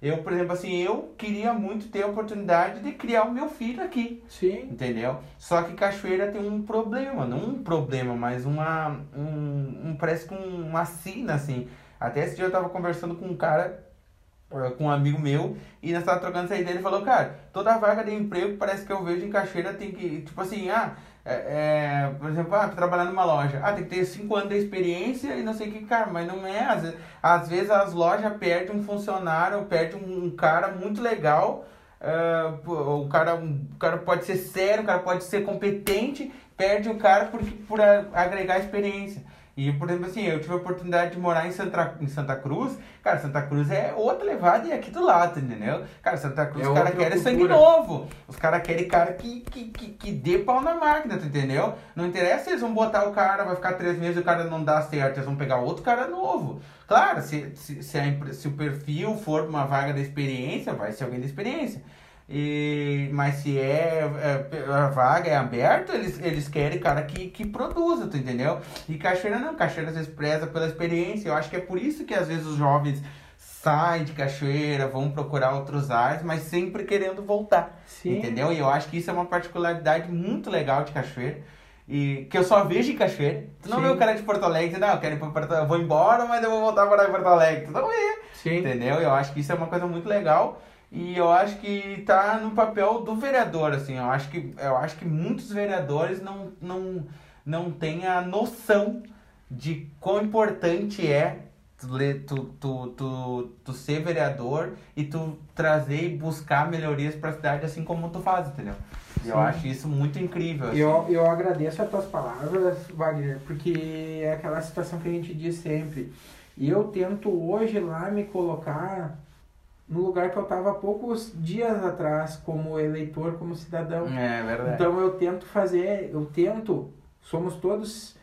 [SPEAKER 1] Eu, por exemplo, assim, eu queria muito ter a oportunidade de criar o meu filho aqui.
[SPEAKER 2] Sim.
[SPEAKER 1] Entendeu? Só que Cachoeira tem um problema, não um problema, mas uma. Um, um- parece que um- uma sina, assim. Até esse dia eu tava conversando com um cara, eh, com um amigo meu, e nós tava trocando essa ideia. Ele falou, cara, toda vaga de emprego parece que eu vejo em Cachoeira tem que. Tipo assim, ah. É, é, por exemplo, ah, trabalhar numa loja. Ah, tem que ter 5 anos de experiência e não sei o que, cara, mas não é. Às vezes, às vezes as lojas perdem um funcionário, perdem um, um cara muito legal. pô, o, cara, o cara pode ser sério, o cara pode ser competente, perde o cara por, por agregar experiência. E, por exemplo, assim, eu tive a oportunidade de morar em Santa, em Santa Cruz. Cara, Santa Cruz é outra levada e é aqui do lado, entendeu? Cara, Santa Cruz,
[SPEAKER 2] É
[SPEAKER 1] os caras querem sangue novo. Os caras querem cara que, que, que, que dê pau na máquina, tu entendeu? Não interessa eles vão botar o cara, vai ficar três meses e o cara não dá certo, eles vão pegar outro cara novo. Claro, se, se, se, a se o perfil for uma vaga da experiência, vai ser alguém da experiência. E, mas se é, é- a vaga é aberta, eles, eles querem cara que, que produza, tu entendeu? E Cachoeira não, Cachoeira às vezes preza pela experiência. Eu acho que é por isso que às vezes os jovens saem de Cachoeira, vão procurar outros ares, mas sempre querendo voltar.
[SPEAKER 2] Sim.
[SPEAKER 1] Entendeu? E eu acho que isso é uma particularidade muito legal de Cachoeira. E que eu só vejo em Cachoeira. Tu não
[SPEAKER 2] Sim.
[SPEAKER 1] vê o cara de Porto Alegre não, eu quero ir pra Porto eu vou embora, mas eu vou voltar a morar em Porto Alegre. Tu não vê.
[SPEAKER 2] Sim.
[SPEAKER 1] Entendeu? Eu acho que isso é uma coisa muito legal. E eu acho que tá no papel do vereador, assim. Eu acho que, eu acho que muitos vereadores não, não, não têm a noção de quão importante é tu, tu, tu, tu, ser vereador e tu trazer e buscar melhorias para a cidade, assim como tu faz, entendeu? E eu
[SPEAKER 2] Sim.
[SPEAKER 1] acho isso muito incrível. assim.
[SPEAKER 2] Eu, eu agradeço as tuas palavras, Wagner, porque é aquela situação que a gente diz sempre. E eu tento hoje lá me colocar no lugar que eu estava há poucos dias atrás, como eleitor, como cidadão.
[SPEAKER 1] É verdade.
[SPEAKER 2] Então eu tento fazer, eu tento, somos todos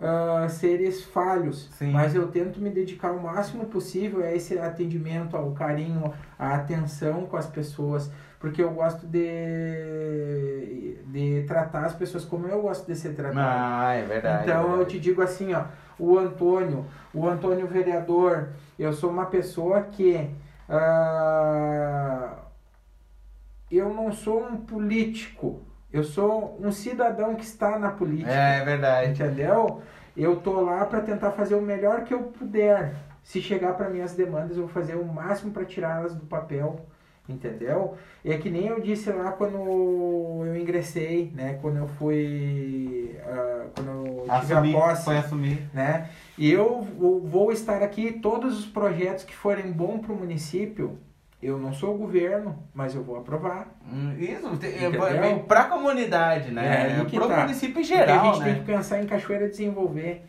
[SPEAKER 2] ah, seres falhos,
[SPEAKER 1] Sim.
[SPEAKER 2] mas eu tento me dedicar o máximo possível a esse atendimento, ao carinho, à atenção com as pessoas, porque eu gosto de, de tratar as pessoas como eu gosto de ser tratado.
[SPEAKER 1] Ah, é verdade. é
[SPEAKER 2] Então eu
[SPEAKER 1] verdade.
[SPEAKER 2] te digo assim, ó, o Antônio, o Antônio vereador, eu sou uma pessoa que ah, eu não sou um político, eu sou um cidadão que está na política.
[SPEAKER 1] É, é verdade.
[SPEAKER 2] Entendeu? Eu tô lá para tentar fazer o melhor que eu puder. Se chegar para minhas demandas, eu vou fazer o máximo para tirá-las do papel, entendeu? E é que nem eu disse lá quando eu ingressei, né? Quando eu fui, uh, quando eu tive
[SPEAKER 1] Assumir,
[SPEAKER 2] a posse,
[SPEAKER 1] foi assumir.
[SPEAKER 2] né? E eu vou- estar aqui todos os projetos que forem bons para o município. Eu não sou o governo, mas eu vou aprovar.
[SPEAKER 1] Hum, Isso, é,
[SPEAKER 2] Entendeu?
[SPEAKER 1] vem pra comunidade,
[SPEAKER 2] É,
[SPEAKER 1] né?
[SPEAKER 2] aí que
[SPEAKER 1] Pro
[SPEAKER 2] tá.
[SPEAKER 1] município em
[SPEAKER 2] Porque a
[SPEAKER 1] geral,
[SPEAKER 2] gente
[SPEAKER 1] né?
[SPEAKER 2] tem que pensar em Cachoeira desenvolver.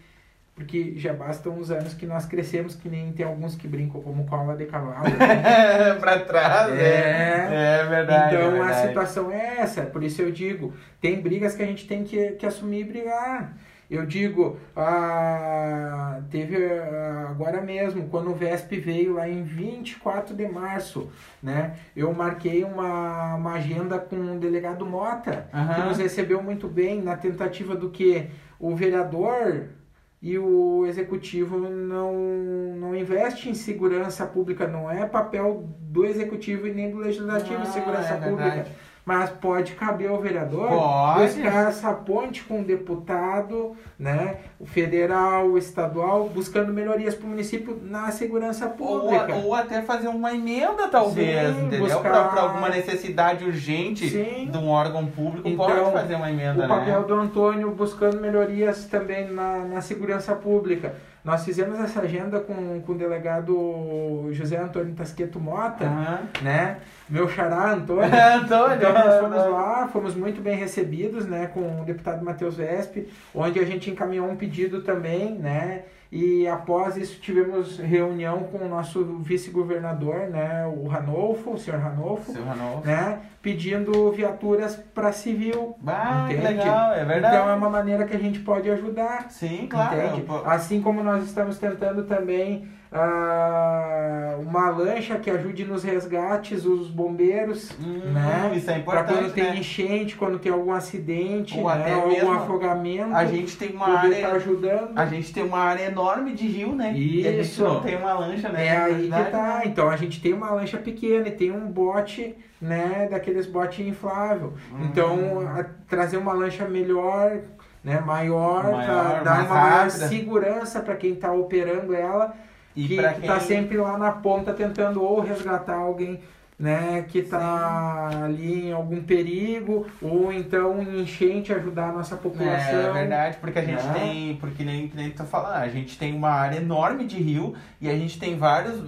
[SPEAKER 2] Porque já bastam uns anos que nós crescemos, que nem tem alguns que brincam como cola de cavalo. né?
[SPEAKER 1] pra trás,
[SPEAKER 2] É.
[SPEAKER 1] É verdade.
[SPEAKER 2] então
[SPEAKER 1] é
[SPEAKER 2] a
[SPEAKER 1] verdade.
[SPEAKER 2] situação é essa, por isso eu digo, tem brigas que a gente tem que, que assumir e brigar. Eu digo, ah, teve ah, agora mesmo, quando o VESP veio lá em 24 de março, né? Eu marquei uma, uma agenda com o delegado Mota, que
[SPEAKER 1] Aham.
[SPEAKER 2] nos recebeu muito bem na tentativa do que o vereador e o executivo não, não investe em segurança pública, não é papel do executivo e nem do legislativo
[SPEAKER 1] Ah,
[SPEAKER 2] segurança
[SPEAKER 1] é
[SPEAKER 2] pública.
[SPEAKER 1] verdade.
[SPEAKER 2] Mas pode caber ao vereador
[SPEAKER 1] Pode.
[SPEAKER 2] buscar essa ponte com o deputado, né, o federal, o estadual, buscando melhorias para o município na segurança
[SPEAKER 1] Ou,
[SPEAKER 2] pública.
[SPEAKER 1] ou até fazer uma emenda, talvez,
[SPEAKER 2] Sim,
[SPEAKER 1] entendeu?
[SPEAKER 2] buscar-
[SPEAKER 1] pra alguma necessidade urgente
[SPEAKER 2] Sim.
[SPEAKER 1] de um órgão público,
[SPEAKER 2] Então,
[SPEAKER 1] pode fazer uma emenda,
[SPEAKER 2] o papel
[SPEAKER 1] né?
[SPEAKER 2] do Antônio buscando melhorias também na, na segurança pública. Nós fizemos essa agenda com, com o delegado José Antônio Tasqueto Mota,
[SPEAKER 1] Aham.
[SPEAKER 2] né? Meu xará Antônio.
[SPEAKER 1] Antônio,
[SPEAKER 2] Então nós fomos lá, fomos muito bem recebidos, né, com o deputado Matheus Vesp, onde a gente encaminhou um pedido também, né, e após isso tivemos reunião com o nosso vice-governador, né, o Ranolfo, o senhor Ranolfo,
[SPEAKER 1] Seu Ranolfo.
[SPEAKER 2] né, pedindo viaturas para civil.
[SPEAKER 1] Ah,
[SPEAKER 2] Entende?
[SPEAKER 1] legal, é verdade.
[SPEAKER 2] Então é uma maneira que a gente pode ajudar.
[SPEAKER 1] Sim, claro.
[SPEAKER 2] Entende? Assim como nós estamos tentando também ah, uma lancha que ajude nos resgates, os bombeiros,
[SPEAKER 1] hum,
[SPEAKER 2] né?
[SPEAKER 1] Isso é
[SPEAKER 2] Para
[SPEAKER 1] importante,
[SPEAKER 2] quando tem
[SPEAKER 1] né?
[SPEAKER 2] enchente, quando tem algum acidente,
[SPEAKER 1] Ou
[SPEAKER 2] né?
[SPEAKER 1] até
[SPEAKER 2] algum afogamento,
[SPEAKER 1] A gente tem uma área...
[SPEAKER 2] estar ajudando.
[SPEAKER 1] A gente tem uma área enorme de rio, né? E a gente
[SPEAKER 2] Isso.
[SPEAKER 1] não tem uma lancha, né?
[SPEAKER 2] É aí que tá.
[SPEAKER 1] né?
[SPEAKER 2] Então a gente tem uma lancha pequena e tem um bote, né, daqueles bote inflável.
[SPEAKER 1] Hum.
[SPEAKER 2] Então a- trazer uma lancha melhor, né, maior,
[SPEAKER 1] Maior,
[SPEAKER 2] para dar uma maior
[SPEAKER 1] rápida.
[SPEAKER 2] segurança para quem está operando ela,
[SPEAKER 1] E
[SPEAKER 2] que, que
[SPEAKER 1] quem...
[SPEAKER 2] tá sempre lá na ponta tentando ou resgatar alguém, né, que tá ali em algum perigo ou então enchente ajudar a nossa população.
[SPEAKER 1] É, é verdade, porque a gente
[SPEAKER 2] né?
[SPEAKER 1] tem, porque nem, nem tu tá falando, a gente tem uma área enorme de rio e a gente tem vários,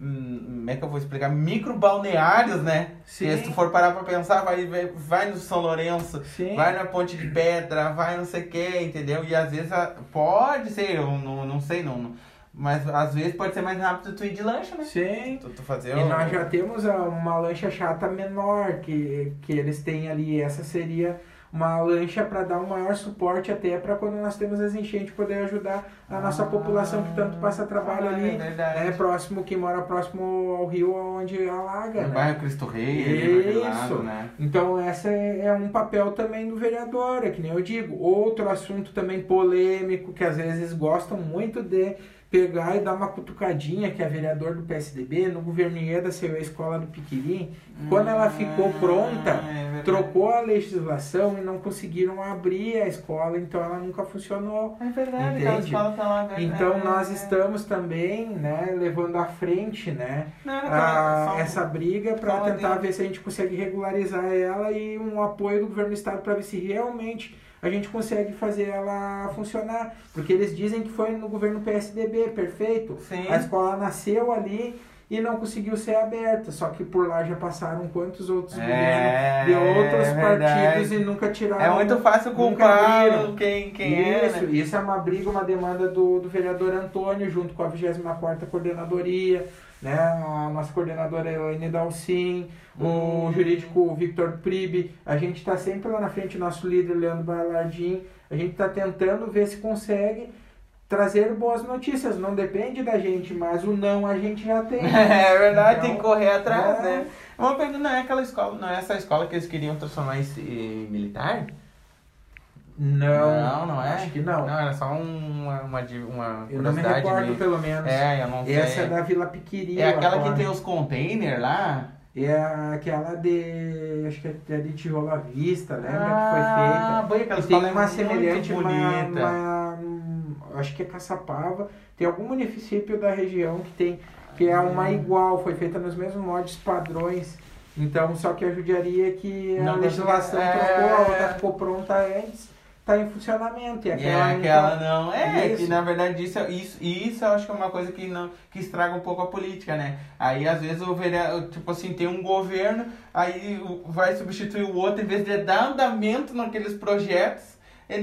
[SPEAKER 1] hum, como é que eu vou explicar, micro balneários, né?
[SPEAKER 2] Sim.
[SPEAKER 1] Se tu for parar pra pensar, vai, vai, vai no São Lourenço,
[SPEAKER 2] Sim.
[SPEAKER 1] vai na Ponte de Pedra, vai não sei o que, entendeu? E às vezes a- pode ser, eu não, não sei, não, não- mas às vezes pode ser mais rápido tu ir de lancha, né?
[SPEAKER 2] Sim.
[SPEAKER 1] Tu, tu fazer
[SPEAKER 2] E
[SPEAKER 1] o-
[SPEAKER 2] nós já temos uma lancha chata menor que, que eles têm ali. Essa seria uma lancha para dar um maior suporte até para quando nós temos as enchentes poder ajudar a nossa
[SPEAKER 1] Ah,
[SPEAKER 2] população que tanto passa trabalho
[SPEAKER 1] ah,
[SPEAKER 2] ali,
[SPEAKER 1] é
[SPEAKER 2] né, próximo que mora próximo ao rio onde alaga,
[SPEAKER 1] No
[SPEAKER 2] né?
[SPEAKER 1] bairro Cristo Rei,
[SPEAKER 2] Isso.
[SPEAKER 1] lado, né?
[SPEAKER 2] Então essa é é um papel também do vereador, é que nem eu digo. Outro assunto também polêmico que às vezes gostam muito de pegar e dar uma cutucadinha, que é vereador do PSDB, no governo Ieda saiu a escola do Piquirim. Quando ela ficou pronta,
[SPEAKER 1] Ah, é verdade.
[SPEAKER 2] trocou a legislação e não conseguiram abrir a escola, então ela nunca funcionou.
[SPEAKER 1] É verdade, aquela escola tá lá.
[SPEAKER 2] Então
[SPEAKER 1] É,
[SPEAKER 2] nós
[SPEAKER 1] é.
[SPEAKER 2] estamos também, né, levando à frente, né,
[SPEAKER 1] Não, era
[SPEAKER 2] a-
[SPEAKER 1] um-
[SPEAKER 2] essa briga para tentar ver se a gente consegue regularizar ela e um apoio do governo do estado para ver se realmente a gente consegue fazer ela funcionar. Porque eles dizem que foi no governo PSDB, perfeito.
[SPEAKER 1] Sim.
[SPEAKER 2] A escola nasceu ali e não conseguiu ser aberta. Só que por lá já passaram quantos outros
[SPEAKER 1] É,
[SPEAKER 2] governos de outros
[SPEAKER 1] é
[SPEAKER 2] partidos e nunca tiraram.
[SPEAKER 1] É muito fácil culpar quem, quem é,
[SPEAKER 2] Isso,
[SPEAKER 1] né?
[SPEAKER 2] isso é uma briga, uma demanda do, do vereador Antônio, junto com a 24ª coordenadoria, né? A nossa coordenadora Elaine Dalcin, o
[SPEAKER 1] Hum.
[SPEAKER 2] jurídico Victor Pribe. A gente está sempre lá na frente, o nosso líder Leandro Balardim. A gente está tentando ver se consegue trazer boas notícias. Não depende da gente, mas o não a gente já tem.
[SPEAKER 1] É verdade,
[SPEAKER 2] Então,
[SPEAKER 1] tem que correr atrás,
[SPEAKER 2] é.
[SPEAKER 1] né? Uma pergunta, não é aquela escola, não é essa escola que eles queriam transformar em militar?
[SPEAKER 2] Não,
[SPEAKER 1] não, não é?
[SPEAKER 2] Acho que não.
[SPEAKER 1] Não, era só uma, uma, uma
[SPEAKER 2] Eu não me recordo,
[SPEAKER 1] minha.
[SPEAKER 2] pelo menos.
[SPEAKER 1] É, eu não sei.
[SPEAKER 2] Essa é da Vila Piquiri.
[SPEAKER 1] É aquela que
[SPEAKER 2] fora.
[SPEAKER 1] tem os containers lá?
[SPEAKER 2] É aquela de. Acho que é de Tijolo à Vista, lembra?
[SPEAKER 1] Ah,
[SPEAKER 2] que foi
[SPEAKER 1] aquela
[SPEAKER 2] feita. E tem
[SPEAKER 1] é
[SPEAKER 2] uma
[SPEAKER 1] muito
[SPEAKER 2] semelhante, uma,
[SPEAKER 1] bonita.
[SPEAKER 2] uma- um, Acho que é Caçapava. Tem algum município da região que tem. Que é uma
[SPEAKER 1] Hum.
[SPEAKER 2] igual, foi feita nos mesmos moldes padrões. Então, só que a judiaria é que a
[SPEAKER 1] Não
[SPEAKER 2] legislação
[SPEAKER 1] conseguia-
[SPEAKER 2] trocou, a
[SPEAKER 1] é.
[SPEAKER 2] outra ficou pronta antes, está em funcionamento. E aquela,
[SPEAKER 1] é aquela não. É,
[SPEAKER 2] Isso.
[SPEAKER 1] que na verdade isso, isso, isso eu acho que é uma coisa que, não, que estraga um pouco a política, né? Aí às vezes o vereador, tipo assim, tem um governo, aí vai substituir o outro, em vez de dar andamento naqueles projetos.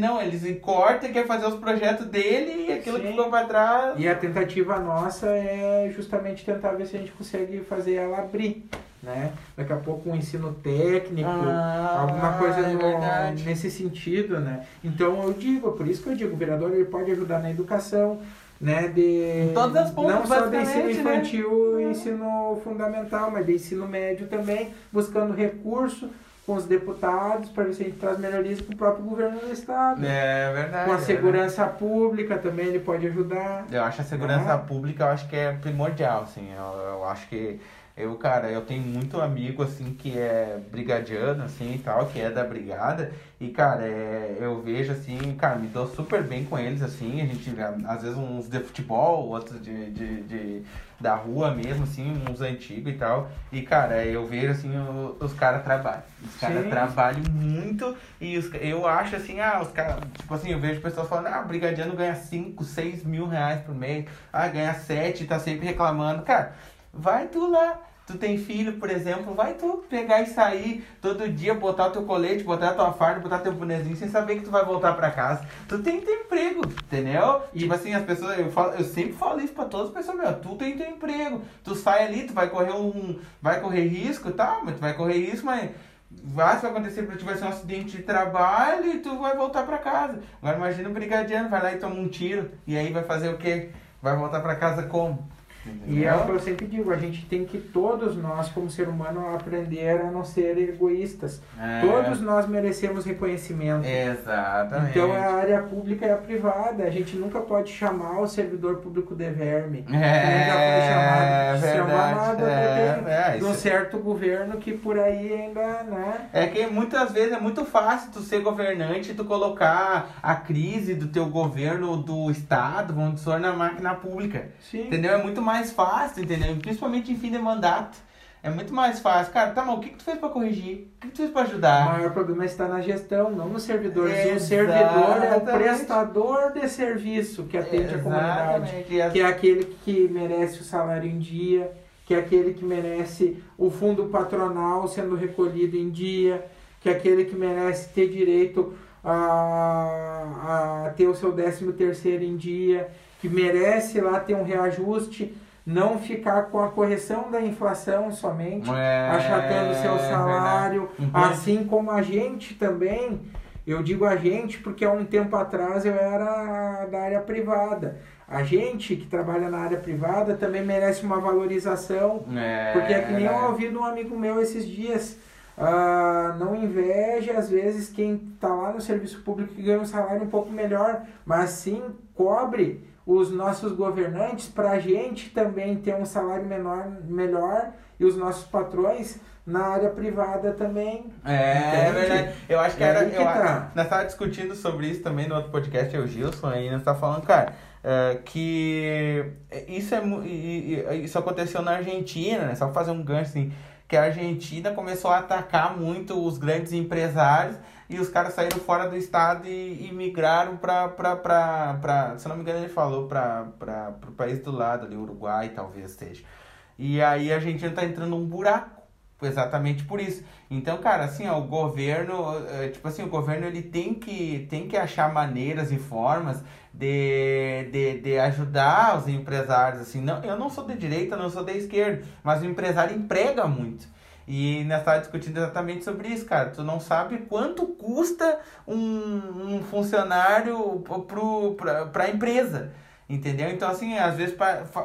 [SPEAKER 1] Não, eles cortam e quer fazer os projetos dele e aquilo que
[SPEAKER 2] Sim.
[SPEAKER 1] ficou pra trás.
[SPEAKER 2] E a tentativa nossa é justamente tentar ver se a gente consegue fazer ela abrir, né? Daqui a pouco um ensino técnico,
[SPEAKER 1] Ah,
[SPEAKER 2] alguma coisa
[SPEAKER 1] é
[SPEAKER 2] no- nesse sentido, né? Então eu digo, por isso que eu digo, o vereador ele pode ajudar na educação, né? De
[SPEAKER 1] Em todas as pontas,
[SPEAKER 2] não só de ensino
[SPEAKER 1] né?
[SPEAKER 2] infantil e ensino fundamental, mas de ensino médio também, buscando recurso com os deputados para ver se a gente traz melhorias para o próprio governo do estado.
[SPEAKER 1] É verdade.
[SPEAKER 2] Com a
[SPEAKER 1] é
[SPEAKER 2] segurança pública também ele pode ajudar.
[SPEAKER 1] Eu acho a segurança
[SPEAKER 2] Ah.
[SPEAKER 1] pública, eu acho que é primordial, assim. Eu, eu acho que eu, cara, eu tenho muito amigo, assim, que é brigadiano, assim, e tal, que é da brigada. E, cara, é, eu vejo, assim, cara, me dou super bem com eles, assim. A gente, às vezes, uns de futebol, outros de, de, de- da rua mesmo, assim, uns antigos e tal. E, cara, eu vejo, assim, o- os caras trabalham. Os caras trabalham muito e os, eu acho, assim, ah, os caras, tipo assim, eu vejo pessoas falando, ah, brigadiano ganha 5, 6 mil reais por mês. Ah, ganha 7 tá sempre reclamando. Cara, vai tu lá. Tu tem filho, por exemplo, vai tu pegar e sair todo dia, botar o teu colete, botar a tua farda, botar teu bonezinho sem saber que tu vai voltar pra casa. Tu tem teu emprego, entendeu?
[SPEAKER 2] E-
[SPEAKER 1] Tipo assim, as pessoas, eu, falo, eu sempre falo isso pra todas as pessoas, meu, tu tem teu emprego. Tu sai ali, tu vai correr um. Vai correr risco, tá? Mas tu vai correr risco, mas vai, se vai acontecer pra ti, vai ser um acidente de trabalho e tu vai voltar pra casa. Agora imagina o brigadiano, vai lá e toma um tiro, e aí vai fazer o quê? Vai voltar pra casa como?
[SPEAKER 2] E é o que eu sempre digo, a gente tem que todos nós, como ser humano, aprender a não ser egoístas.
[SPEAKER 1] É.
[SPEAKER 2] Todos nós merecemos reconhecimento.
[SPEAKER 1] Exatamente.
[SPEAKER 2] Então é a área pública e a privada. A gente nunca pode chamar o servidor público de verme.
[SPEAKER 1] É,
[SPEAKER 2] Que nem já foi chamado,
[SPEAKER 1] verdade,
[SPEAKER 2] chamado
[SPEAKER 1] é, é,
[SPEAKER 2] de um certo governo que por aí ainda, né?
[SPEAKER 1] É que muitas vezes é muito fácil tu ser governante e tu colocar a crise do teu governo, do estado, vamos dizer, na máquina pública.
[SPEAKER 2] Sim.
[SPEAKER 1] Entendeu? É muito mais fácil, entendeu? Principalmente em fim de mandato. É muito mais fácil. Cara, tá, mas o que, que tu fez pra corrigir? O que, que tu fez pra
[SPEAKER 2] O
[SPEAKER 1] ajudar?
[SPEAKER 2] maior problema está na gestão, não no servidor. Se O
[SPEAKER 1] Exatamente.
[SPEAKER 2] servidor é o prestador de serviço que atende a comunidade.
[SPEAKER 1] Exatamente. E as-
[SPEAKER 2] que é aquele que merece o salário em dia, que é aquele que merece o fundo patronal sendo recolhido em dia, que é aquele que merece ter direito a, a ter o seu 13 terceiro em dia, que merece lá ter um reajuste, não ficar com a correção da inflação somente,
[SPEAKER 1] É,
[SPEAKER 2] achatando o seu salário,
[SPEAKER 1] verdade.
[SPEAKER 2] assim como a gente também, eu digo a gente porque há um tempo atrás eu era da área privada. A gente que trabalha na área privada também merece uma valorização,
[SPEAKER 1] É,
[SPEAKER 2] porque é que nem eu ouvi de um amigo meu esses dias. ah, não inveje, às vezes, quem está lá no serviço público que ganha um salário um pouco melhor, mas sim cobre os nossos governantes para a gente também ter um salário menor, melhor e os nossos patrões na área privada também.
[SPEAKER 1] É, é
[SPEAKER 2] Entende?
[SPEAKER 1] verdade. Eu acho que
[SPEAKER 2] É
[SPEAKER 1] era.
[SPEAKER 2] que
[SPEAKER 1] eu,
[SPEAKER 2] tá.
[SPEAKER 1] Nós estávamos discutindo sobre isso também no outro podcast, é o Gilson, aí nós tá falando, cara, é, que isso é isso aconteceu na Argentina, né? Só fazer um gancho assim, que a Argentina começou a atacar muito os grandes empresários e os caras saíram fora do estado e, e migraram pra. Se não me engano, ele falou pra, pro país do lado ali, Uruguai, talvez seja. E aí a Argentina tá entrando num buraco. Exatamente por isso. Então, cara, assim, ó, o governo, eh, tipo assim, o governo ele tem que, tem que achar maneiras e formas de, de, de ajudar os empresários, assim. Não, eu não sou de direita, não sou de esquerda, mas o empresário emprega muito. E nós estávamos discutindo exatamente sobre isso, cara. Tu não sabe quanto custa um, um funcionário para a empresa. Entendeu? Então, assim, às vezes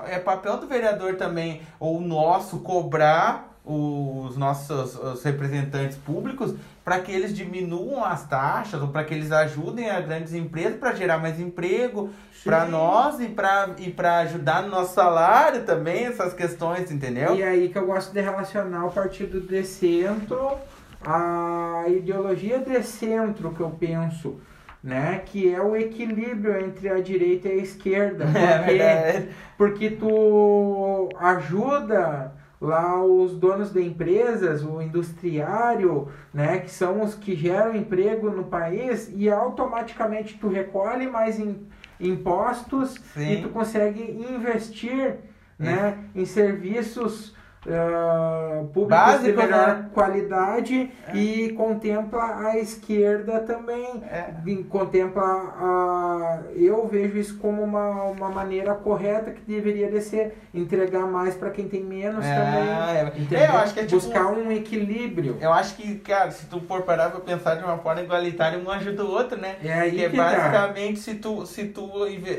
[SPEAKER 1] é papel do vereador também, ou nosso, cobrar os nossos os representantes públicos para que eles diminuam as taxas ou para que eles ajudem as grandes empresas para gerar mais emprego para nós e para e para ajudar no nosso salário também essas questões, entendeu?
[SPEAKER 2] E aí que eu gosto de relacionar o partido de centro a ideologia de centro que eu penso, né, que é o equilíbrio entre a direita e a esquerda, porque,
[SPEAKER 1] É
[SPEAKER 2] porque tu ajuda lá os donos de empresas, o industriário, né, que são os que geram emprego no país e automaticamente tu recolhe mais im- impostos
[SPEAKER 1] Sim.
[SPEAKER 2] e tu consegue investir, né, em serviços ah, públicos de
[SPEAKER 1] Básicos,
[SPEAKER 2] melhor
[SPEAKER 1] né?
[SPEAKER 2] qualidade e contempla a esquerda também
[SPEAKER 1] É.
[SPEAKER 2] contempla a eu vejo isso como uma, uma maneira correta que deveria de ser entregar mais para quem tem menos
[SPEAKER 1] É,
[SPEAKER 2] também
[SPEAKER 1] é. É, eu acho que é tipo-
[SPEAKER 2] buscar um equilíbrio
[SPEAKER 1] Eu acho que, cara, se tu for parar pra pensar de uma forma igualitária, um ajuda o outro, né?
[SPEAKER 2] é aí
[SPEAKER 1] Porque
[SPEAKER 2] que tá.
[SPEAKER 1] basicamente se tu, se tu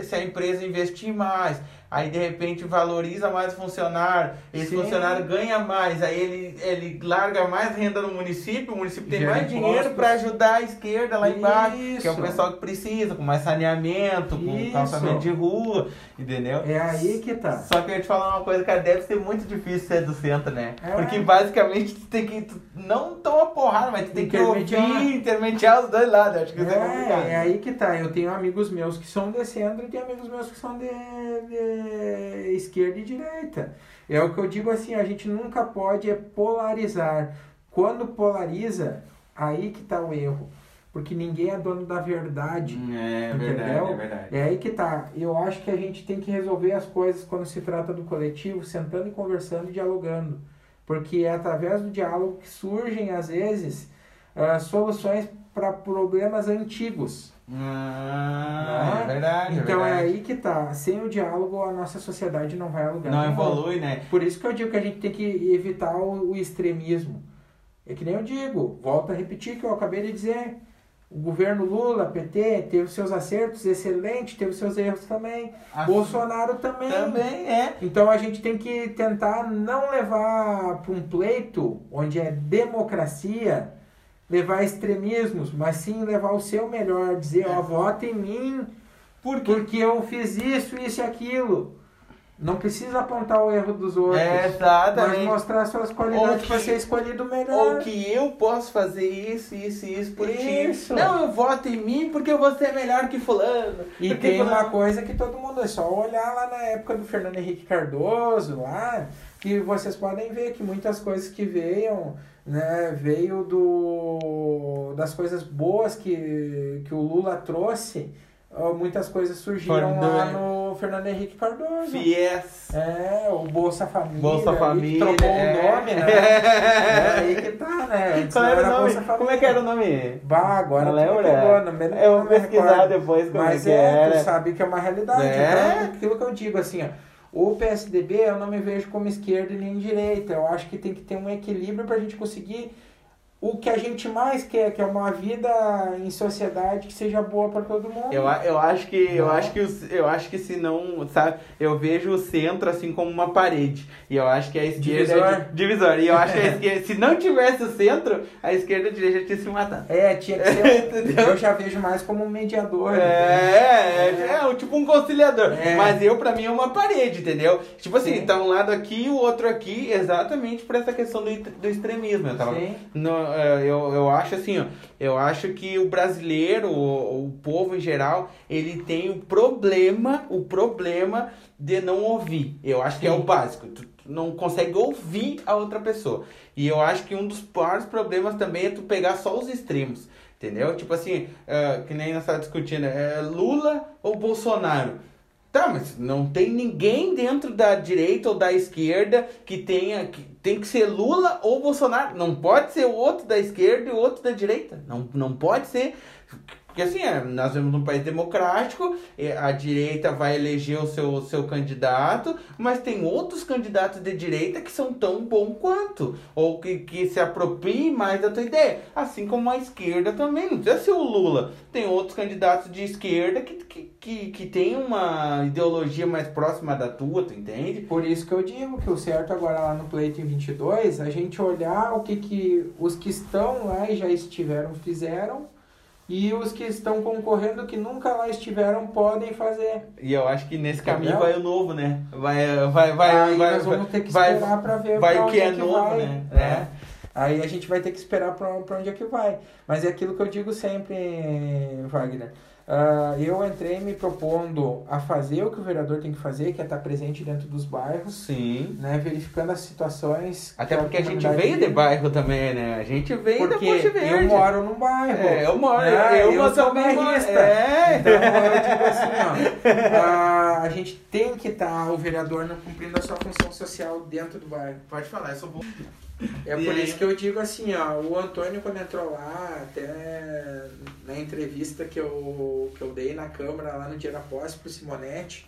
[SPEAKER 1] se a empresa investir mais, aí de repente valoriza mais o funcionário, esse
[SPEAKER 2] Sim.
[SPEAKER 1] funcionário ganha mais, aí ele, ele larga mais renda no município, o município tem
[SPEAKER 2] Gera
[SPEAKER 1] mais dinheiro para ajudar a esquerda lá embaixo, que é o
[SPEAKER 2] Isso.
[SPEAKER 1] pessoal que precisa, com mais saneamento, com
[SPEAKER 2] Isso.
[SPEAKER 1] calçamento de rua, entendeu?
[SPEAKER 2] é aí que tá
[SPEAKER 1] Só que eu ia te falar uma coisa, cara, deve ser muito difícil ser do centro, né?
[SPEAKER 2] É.
[SPEAKER 1] Porque basicamente tu tem que. Tu não tomar porrada, mas tu tem que ouvir, intermediar os dois lados. Acho que isso é complicado.
[SPEAKER 2] É, é aí que tá. Eu tenho amigos meus que são de centro e tenho amigos meus que são de, de esquerda e direita. É o que eu digo assim, a gente nunca pode é polarizar. Quando polariza, aí que tá o erro. Porque ninguém é dono da verdade.
[SPEAKER 1] É
[SPEAKER 2] Entendeu?
[SPEAKER 1] verdade, é verdade.
[SPEAKER 2] É aí que tá. Eu acho que a gente tem que resolver as coisas quando se trata do coletivo, sentando e conversando e dialogando. Porque é através do diálogo que surgem, às vezes, ah, soluções para problemas antigos.
[SPEAKER 1] Ah, é
[SPEAKER 2] Né?
[SPEAKER 1] verdade.
[SPEAKER 2] então
[SPEAKER 1] é
[SPEAKER 2] é
[SPEAKER 1] verdade.
[SPEAKER 2] aí que tá. Sem o diálogo, a nossa sociedade não vai a lugar
[SPEAKER 1] Não evolui, né?
[SPEAKER 2] Por isso que eu digo que a gente tem que evitar o, o extremismo. É que nem eu digo, volto a repetir que eu acabei de dizer. O governo Lula, PT, teve seus acertos excelentes, teve seus erros também.
[SPEAKER 1] A-
[SPEAKER 2] Bolsonaro também.
[SPEAKER 1] Também é.
[SPEAKER 2] Então a gente tem que tentar não levar para um pleito onde é democracia, levar extremismos, mas sim levar o seu melhor, dizer, ó, vota em mim
[SPEAKER 1] Porque
[SPEAKER 2] porque eu fiz isso, isso e aquilo. Não precisa apontar o erro dos outros.
[SPEAKER 1] É,
[SPEAKER 2] Mas
[SPEAKER 1] exatamente.
[SPEAKER 2] mostrar suas qualidades
[SPEAKER 1] que-
[SPEAKER 2] para ser escolhido melhor.
[SPEAKER 1] Ou que eu posso fazer isso, isso e isso por
[SPEAKER 2] Isso.
[SPEAKER 1] ti. Não, eu voto em mim porque eu vou ser melhor que fulano.
[SPEAKER 2] E
[SPEAKER 1] porque
[SPEAKER 2] tem
[SPEAKER 1] fulano-
[SPEAKER 2] uma coisa que todo mundo é só olhar lá na época do Fernando Henrique Cardoso, lá, que vocês podem ver que muitas coisas que veio, né, veio do das coisas boas que, que o Lula trouxe, muitas coisas surgiram lá no Fernando Henrique Cardoso.
[SPEAKER 1] Fies.
[SPEAKER 2] É, o Bolsa Família,
[SPEAKER 1] Bolsa Família.
[SPEAKER 2] trocou
[SPEAKER 1] é.
[SPEAKER 2] o nome, né? É aí que tá, né?
[SPEAKER 1] Qual era o nome?
[SPEAKER 2] Bolsa Família.
[SPEAKER 1] Como é que era o nome?
[SPEAKER 2] Bah, agora
[SPEAKER 1] Não lembra?
[SPEAKER 2] pegou, não me-
[SPEAKER 1] Eu vou pesquisar
[SPEAKER 2] recordo.
[SPEAKER 1] depois como
[SPEAKER 2] Mas
[SPEAKER 1] é que
[SPEAKER 2] é,
[SPEAKER 1] era.
[SPEAKER 2] tu sabe que é uma realidade.
[SPEAKER 1] É.
[SPEAKER 2] Então, aquilo que eu digo, assim, ó, o PSDB eu não me vejo como esquerda nem direita. Eu acho que tem que ter um equilíbrio pra gente conseguir o que a gente mais quer, que é uma vida em sociedade que seja boa pra todo mundo.
[SPEAKER 1] Eu, eu acho que eu
[SPEAKER 2] Não.
[SPEAKER 1] acho que eu acho que se não, sabe, eu vejo o centro assim como uma parede. E eu acho que a esquerda
[SPEAKER 2] Divisor.
[SPEAKER 1] é di- divisor. E eu acho que a esquerda, se não tivesse o centro, a esquerda e a direita tinha se matado.
[SPEAKER 2] É, tinha que ser. Eu já vejo mais como um mediador.
[SPEAKER 1] É, é, é, um- tipo um conciliador.
[SPEAKER 2] É.
[SPEAKER 1] Mas eu, pra mim, é uma parede, entendeu? Tipo assim,
[SPEAKER 2] Sim.
[SPEAKER 1] tá um lado aqui e o outro aqui, exatamente por essa questão do, do extremismo. Eu, tava,
[SPEAKER 2] Sim.
[SPEAKER 1] no, é, eu, eu acho assim, ó, eu acho que o brasileiro, o, o povo em geral, ele tem o problema, o problema de não ouvir. Eu acho que é
[SPEAKER 2] Sim.
[SPEAKER 1] o básico. Tu, tu não consegue ouvir a outra pessoa. E eu acho que um dos maiores problemas também é tu pegar só os extremos. Entendeu? Tipo assim, é, que nem nós estávamos discutindo, é Lula ou Bolsonaro? Tá, mas não tem ninguém dentro da direita ou da esquerda que tenha. Que, tem que ser Lula ou Bolsonaro. Não pode ser o outro da esquerda e o outro da direita. Não, não pode ser. Porque assim, é, nós vemos num país democrático, a direita vai eleger o seu, seu candidato, mas tem outros candidatos de direita que são tão bons quanto, ou que, que se apropriem mais da tua ideia. Assim como a esquerda também, não precisa ser o Lula. Tem outros candidatos de esquerda que, que, que, que tem uma ideologia mais próxima da tua, tu entende?
[SPEAKER 2] Por isso que eu digo que o certo agora lá no pleito em 22, a gente olhar o que, que os que estão lá e já estiveram fizeram e os que estão concorrendo que nunca lá estiveram podem fazer.
[SPEAKER 1] E eu acho que nesse caminho vai o novo, né? Vai, vai, vai,
[SPEAKER 2] Aí
[SPEAKER 1] vai,
[SPEAKER 2] nós vamos ter que esperar para ver
[SPEAKER 1] vai
[SPEAKER 2] pra
[SPEAKER 1] o
[SPEAKER 2] onde
[SPEAKER 1] que é
[SPEAKER 2] é que
[SPEAKER 1] novo,
[SPEAKER 2] vai,
[SPEAKER 1] né?
[SPEAKER 2] né? Aí a gente vai ter que esperar para onde é que vai. Mas é aquilo que eu digo sempre, Wagner. Ah, eu entrei me propondo a fazer o que o vereador tem que fazer, que é estar presente dentro dos bairros,
[SPEAKER 1] Sim.
[SPEAKER 2] né, verificando as situações.
[SPEAKER 1] Até
[SPEAKER 2] que
[SPEAKER 1] porque a gente
[SPEAKER 2] comunidade
[SPEAKER 1] veio de bairro também, né? A gente veio da Ponte Verde.
[SPEAKER 2] eu moro num bairro.
[SPEAKER 1] É, eu moro,
[SPEAKER 2] né?
[SPEAKER 1] eu,
[SPEAKER 2] eu sou
[SPEAKER 1] também moro-
[SPEAKER 2] bairrista.
[SPEAKER 1] É,
[SPEAKER 2] Então eu digo assim, ó, a, a gente tem que estar, o vereador, cumprindo a sua função social dentro do bairro.
[SPEAKER 1] Pode falar, eu sou bom.
[SPEAKER 2] É
[SPEAKER 1] E
[SPEAKER 2] por
[SPEAKER 1] aí?
[SPEAKER 2] isso que eu digo assim, ó, o Antônio quando entrou lá, até na entrevista que eu, que eu dei na Câmara lá no dia da posse pro Simonetti,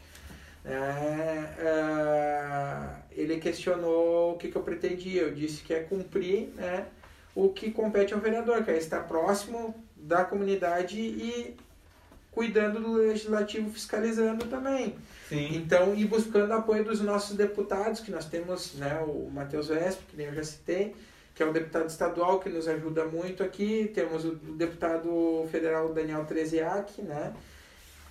[SPEAKER 2] né, ah, ele questionou o que, que eu pretendia. Eu disse que é cumprir né, o que compete ao vereador, que é estar próximo da comunidade e cuidando do legislativo, fiscalizando também.
[SPEAKER 1] Sim.
[SPEAKER 2] Então, e buscando apoio dos nossos deputados, que nós temos né, o Matheus Vesp, que nem eu já citei, que é um deputado estadual que nos ajuda muito aqui. Temos o deputado federal Daniel Treziak, né,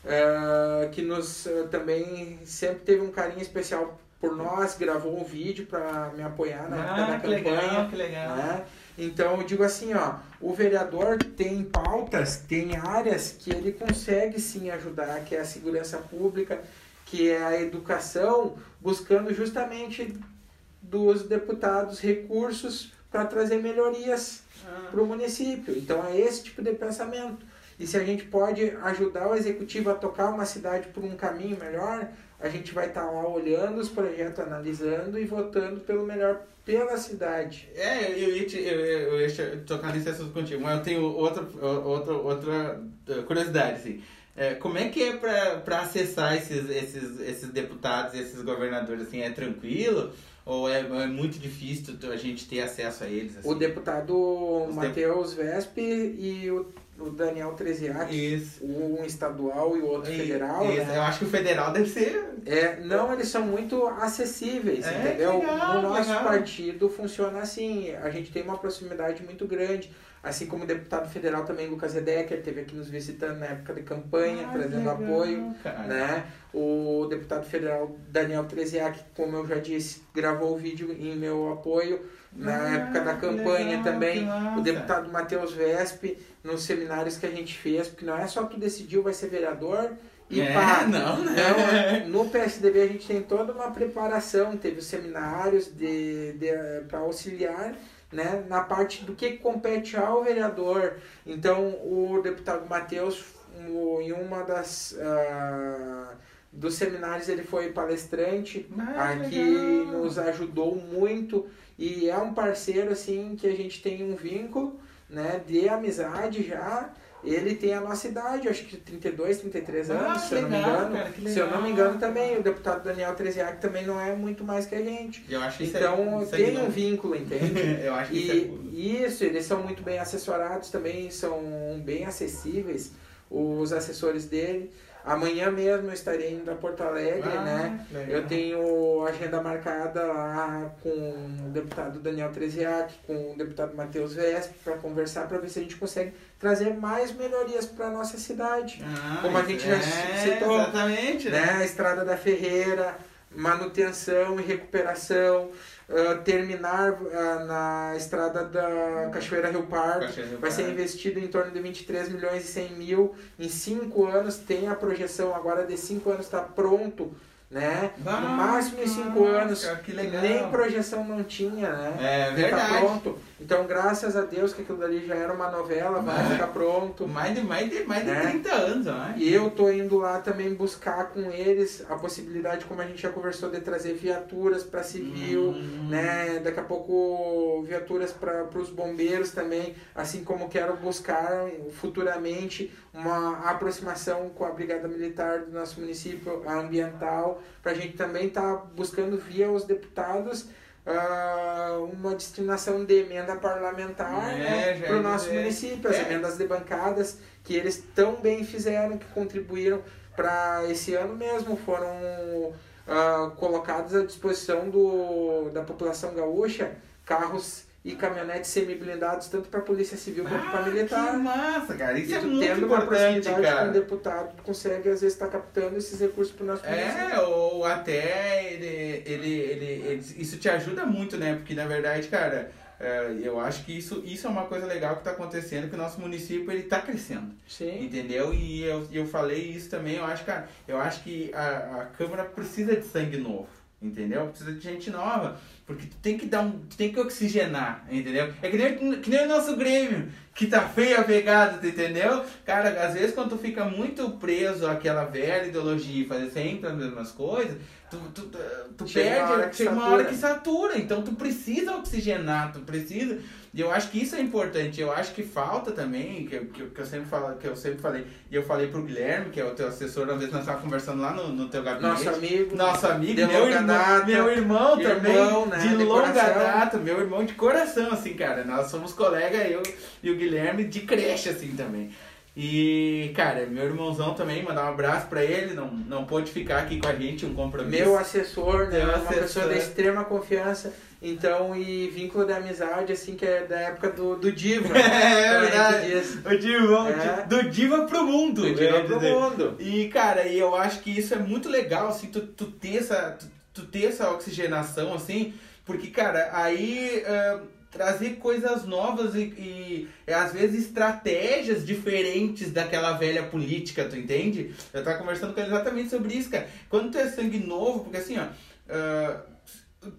[SPEAKER 2] eh, que nos eh, também sempre teve um carinho especial por nós, gravou um vídeo para me apoiar na
[SPEAKER 1] Ah, que
[SPEAKER 2] campanha.
[SPEAKER 1] legal, que legal.
[SPEAKER 2] né? Então eu digo assim, ó, o vereador tem pautas, tem áreas que ele consegue sim ajudar, que é a segurança pública, que é a educação, buscando justamente dos deputados recursos para trazer melhorias
[SPEAKER 1] Ah,
[SPEAKER 2] para o município. Então é esse tipo de pensamento. E se a gente pode ajudar o executivo a tocar uma cidade por um caminho melhor, a gente vai estar lá olhando os projetos, analisando e votando pelo melhor pela cidade.
[SPEAKER 1] É, eu ia, te, eu, eu ia tocar nesse assunto contigo, mas eu tenho outra, outra, outra eh, curiosidade, assim. É, como é que é pra acessar esses, esses, esses deputados, esses governadores, assim, é tranquilo? Ou é, é muito difícil a gente ter acesso a eles? Assim?
[SPEAKER 2] O deputado Matheus Vesp e o, o Daniel Treziak, um estadual e o outro
[SPEAKER 1] E-
[SPEAKER 2] federal,
[SPEAKER 1] isso.
[SPEAKER 2] né?
[SPEAKER 1] Eu acho que o federal deve ser.
[SPEAKER 2] É, não, eles são muito acessíveis,
[SPEAKER 1] É,
[SPEAKER 2] entendeu?
[SPEAKER 1] legal,
[SPEAKER 2] no nosso
[SPEAKER 1] legal.
[SPEAKER 2] partido funciona assim, a gente tem uma proximidade muito grande, assim como o deputado federal também, Lucas Redecker, esteve aqui nos visitando na época de campanha,
[SPEAKER 1] Ah,
[SPEAKER 2] trazendo
[SPEAKER 1] legal,
[SPEAKER 2] apoio,
[SPEAKER 1] cara.
[SPEAKER 2] né? O deputado federal Daniel Treziak, como eu já disse, gravou o vídeo em meu apoio na
[SPEAKER 1] Ah,
[SPEAKER 2] época da campanha também. O deputado Matheus Vesp, nos seminários que a gente fez, porque não é só tu decidiu, vai ser vereador e
[SPEAKER 1] É,
[SPEAKER 2] pá.
[SPEAKER 1] não, né?
[SPEAKER 2] Não, no PSDB a gente tem toda uma preparação, teve os seminários de, de, para auxiliar né, na parte do que compete ao vereador. Então, o deputado Matheus, em uma das. ah, dos seminários ele foi palestrante
[SPEAKER 1] Ah,
[SPEAKER 2] aqui
[SPEAKER 1] legal.
[SPEAKER 2] nos ajudou muito e é um parceiro assim que a gente tem um vínculo né de amizade já ele tem a nossa idade, acho que 32, 33
[SPEAKER 1] Ah,
[SPEAKER 2] anos, se eu não me engano.
[SPEAKER 1] cara,
[SPEAKER 2] se eu não me engano também, o deputado Daniel Treziak também não é muito mais que a gente.
[SPEAKER 1] Eu acho isso
[SPEAKER 2] Então
[SPEAKER 1] aí
[SPEAKER 2] tem um vínculo, entende?
[SPEAKER 1] Eu acho que isso é
[SPEAKER 2] E isso, eles são muito bem assessorados também, são bem acessíveis, os assessores dele. Amanhã mesmo eu estarei indo a Porto Alegre,
[SPEAKER 1] Ah,
[SPEAKER 2] né?
[SPEAKER 1] legal.
[SPEAKER 2] Eu tenho agenda marcada lá com o deputado Daniel Treziak, com o deputado Matheus Vesp, para conversar, para ver se a gente consegue trazer mais melhorias para nossa cidade.
[SPEAKER 1] Ah,
[SPEAKER 2] Como a gente já
[SPEAKER 1] é,
[SPEAKER 2] citou,
[SPEAKER 1] Exatamente,
[SPEAKER 2] Né? A Estrada da Ferreira, manutenção e recuperação, ah, terminar ah, na estrada da Cachoeira Rio Parque.
[SPEAKER 1] Cachoeira Rio
[SPEAKER 2] Vai ser
[SPEAKER 1] Parque.
[SPEAKER 2] investido em torno de 23 milhões e 100 mil em 5 anos. Tem a projeção agora de 5 anos está pronto, né?
[SPEAKER 1] Ah,
[SPEAKER 2] no máximo em 5
[SPEAKER 1] nossa,
[SPEAKER 2] anos. Nem projeção não tinha, né?
[SPEAKER 1] É
[SPEAKER 2] tá
[SPEAKER 1] verdade.
[SPEAKER 2] pronto. Então, graças a Deus que aquilo dali já era uma novela, vai ficar pronto.
[SPEAKER 1] Mais de, mais de, mais de
[SPEAKER 2] Né?
[SPEAKER 1] 30 anos, ó.
[SPEAKER 2] E eu tô indo lá também buscar com eles a possibilidade, como a gente já conversou, de trazer viaturas para civil,
[SPEAKER 1] Hum.
[SPEAKER 2] né? Daqui a pouco viaturas para os bombeiros também, assim como quero buscar futuramente uma aproximação com a Brigada Militar do nosso município, a ambiental, para a gente também estar buscando via os deputados ah, uma destinação de emenda parlamentar
[SPEAKER 1] É,
[SPEAKER 2] né, para o
[SPEAKER 1] ia
[SPEAKER 2] nosso
[SPEAKER 1] dizer.
[SPEAKER 2] município, as
[SPEAKER 1] É.
[SPEAKER 2] emendas de bancadas que eles tão bem fizeram, que contribuíram para esse ano mesmo, foram ah, colocados à disposição do, da população gaúcha carros e caminhonetes semi-blindados, tanto para a Polícia Civil quanto para
[SPEAKER 1] Ah,
[SPEAKER 2] a Militar.
[SPEAKER 1] Que massa, cara. Isso
[SPEAKER 2] E
[SPEAKER 1] é muito
[SPEAKER 2] tendo uma
[SPEAKER 1] importante,
[SPEAKER 2] proximidade com o
[SPEAKER 1] cara.
[SPEAKER 2] deputado, tu consegue às vezes estar captando esses recursos para o nosso município.
[SPEAKER 1] É, ou até ele, ele, ele, ele- isso te ajuda muito, né? Porque na verdade, cara, é, eu acho que isso, isso é uma coisa legal que tá acontecendo, que o nosso município ele tá crescendo.
[SPEAKER 2] Sim.
[SPEAKER 1] Entendeu? E eu, eu falei isso também, eu acho, cara, eu acho que a, a Câmara precisa de sangue novo. Entendeu? Precisa de gente nova. Porque tu tem que dar um. Tu tem que oxigenar, entendeu? É que nem, que nem o nosso Grêmio, que tá feio a pegada, entendeu? Cara, às vezes quando tu fica muito preso àquela velha ideologia e fazer sempre as mesmas coisas, tu, tu, tu, tu
[SPEAKER 2] Chega uma hora
[SPEAKER 1] perde,
[SPEAKER 2] que
[SPEAKER 1] chega uma
[SPEAKER 2] satura.
[SPEAKER 1] hora que satura. Então tu precisa oxigenar, tu precisa. E eu acho que isso é importante. Eu acho que falta também, que, eu- que, que eu sempre falo, que eu sempre falei, e eu falei pro Guilherme, que é o teu assessor, uma vez nós estávamos conversando lá no, no teu gabinete.
[SPEAKER 2] Nosso amigo.
[SPEAKER 1] Nosso amigo, meu irmão,
[SPEAKER 2] data,
[SPEAKER 1] meu irmão também,
[SPEAKER 2] irmão, né,
[SPEAKER 1] de,
[SPEAKER 2] de
[SPEAKER 1] longa
[SPEAKER 2] coração.
[SPEAKER 1] data, meu irmão de coração, assim, cara. Nós somos colega, eu e o Guilherme, de creche, assim, também. E, cara, meu irmãozão também, mandar um abraço pra ele, não, não pôde ficar aqui com a gente, um compromisso.
[SPEAKER 2] Meu assessor, né? Uma
[SPEAKER 1] assessor.
[SPEAKER 2] pessoa de extrema confiança. Então, e vínculo de amizade, assim, que é da época do, do Diva.
[SPEAKER 1] É,
[SPEAKER 2] gente
[SPEAKER 1] verdade. O Divão,
[SPEAKER 2] É.
[SPEAKER 1] do Diva pro mundo.
[SPEAKER 2] Do Diva
[SPEAKER 1] é,
[SPEAKER 2] pro
[SPEAKER 1] dizer.
[SPEAKER 2] mundo.
[SPEAKER 1] E, cara, e eu acho que isso é muito legal, assim, tu, tu ter essa. Tu, tu ter essa oxigenação, assim, porque, cara, aí. trazer coisas novas e, e, é, às vezes estratégias diferentes daquela velha política, tu entende? Eu tava conversando com ele exatamente sobre isso, cara. Quando tu é sangue novo, porque assim, ó.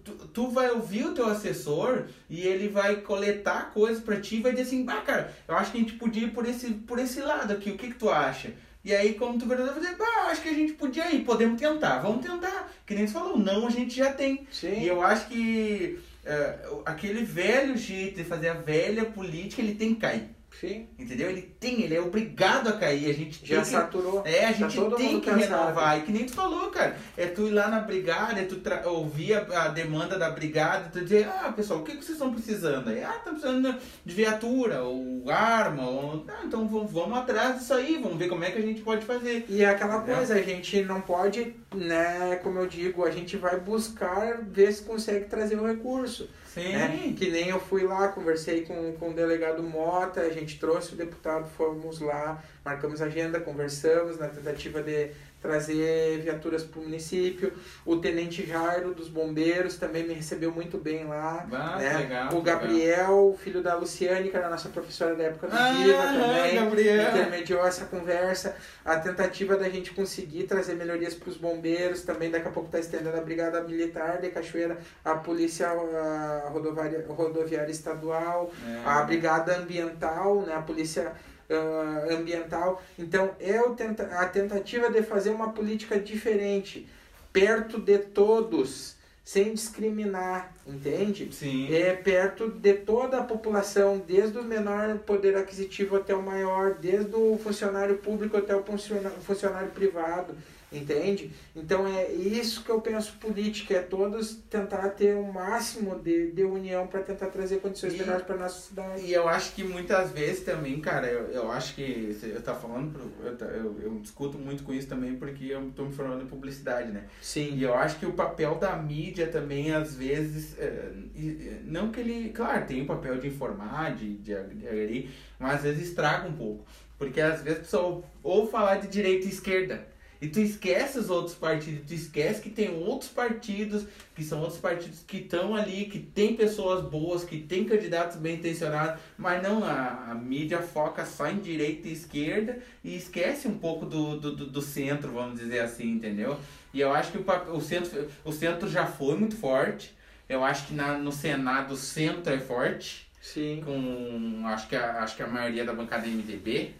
[SPEAKER 1] Tu, tu vai ouvir o teu assessor e ele vai coletar coisas pra ti e vai dizer assim, ah, cara, eu acho que a gente podia ir por esse, por esse lado aqui, o que que tu acha? E aí, como tu vai dizer, ah, acho que a gente podia ir, podemos tentar, vamos tentar. Que nem você falou, não a gente já tem. E
[SPEAKER 2] Sim.
[SPEAKER 1] eu acho que é, aquele velho jeito de fazer a velha política, ele tem que cair.
[SPEAKER 2] Sim.
[SPEAKER 1] Entendeu? Ele tem, ele é obrigado a cair. A gente
[SPEAKER 2] Já
[SPEAKER 1] que
[SPEAKER 2] saturou.
[SPEAKER 1] é, a
[SPEAKER 2] Tá
[SPEAKER 1] gente
[SPEAKER 2] todo
[SPEAKER 1] tem que renovar. E que nem tu falou, cara. É tu ir lá na brigada, é tu tra- ouvir a, a demanda da brigada, tu dizer, ah, pessoal, o que, que vocês estão precisando aí? Ah, estão precisando de viatura, ou arma, ou. Ah, então vamos, vamos atrás disso aí, vamos ver como é que a gente pode fazer.
[SPEAKER 2] E é aquela
[SPEAKER 1] É.
[SPEAKER 2] coisa, a gente não pode, né, como eu digo, a gente vai buscar ver se consegue trazer o recurso.
[SPEAKER 1] Sim.
[SPEAKER 2] né? Que nem eu fui lá, conversei com, com o delegado Mota, a gente trouxe o deputado, fomos lá, marcamos agenda, conversamos na tentativa de trazer viaturas para o município. O tenente Jairo dos bombeiros também me recebeu muito bem lá.
[SPEAKER 1] Ah,
[SPEAKER 2] né?
[SPEAKER 1] legal,
[SPEAKER 2] o
[SPEAKER 1] legal.
[SPEAKER 2] Gabriel, filho da Luciane, que era a nossa professora da época do
[SPEAKER 1] Ah,
[SPEAKER 2] Viva também,
[SPEAKER 1] Gabriel.
[SPEAKER 2] intermediou essa conversa. A tentativa da gente conseguir trazer melhorias para os bombeiros, também daqui a pouco está estendendo a Brigada Militar de Cachoeira, a Polícia a rodoviária, rodoviária Estadual,
[SPEAKER 1] É.
[SPEAKER 2] a Brigada Ambiental, né, a Polícia ah, Ambiental. Então, é o tenta a tentativa de fazer uma política diferente, perto de todos, sem discriminar, entende?
[SPEAKER 1] Sim.
[SPEAKER 2] é perto de toda a população, desde o menor poder aquisitivo até o maior, desde o funcionário público até o funcionário privado, entende? Então é isso que eu penso política, é todos tentar ter o máximo de, de união para tentar trazer condições
[SPEAKER 1] E-
[SPEAKER 2] melhores para nossa cidade.
[SPEAKER 1] E eu acho que muitas vezes também, cara, eu, eu acho que eu tá falando, pro- eu, tá- eu, eu discuto muito com isso também porque eu tô me formando em publicidade, né?
[SPEAKER 2] Sim,
[SPEAKER 1] E eu acho que o papel da mídia também, às vezes, é, não que ele, claro, tem o papel de informar, de, de, de mas às vezes estraga um pouco. Porque às vezes a pessoa ou falar de direita e esquerda. E tu esquece os outros partidos, tu esquece que tem outros partidos, que são outros partidos que estão ali, que tem pessoas boas, que tem candidatos bem intencionados, mas não, a, a mídia foca só em direita e esquerda e esquece um pouco do, do, do, do centro, vamos dizer assim, entendeu? E eu acho que o, o, centro, o centro já foi muito forte. Eu acho que na, no Senado o centro é forte.
[SPEAKER 2] Sim,
[SPEAKER 1] com acho que a, acho que a maioria da bancada é MDB,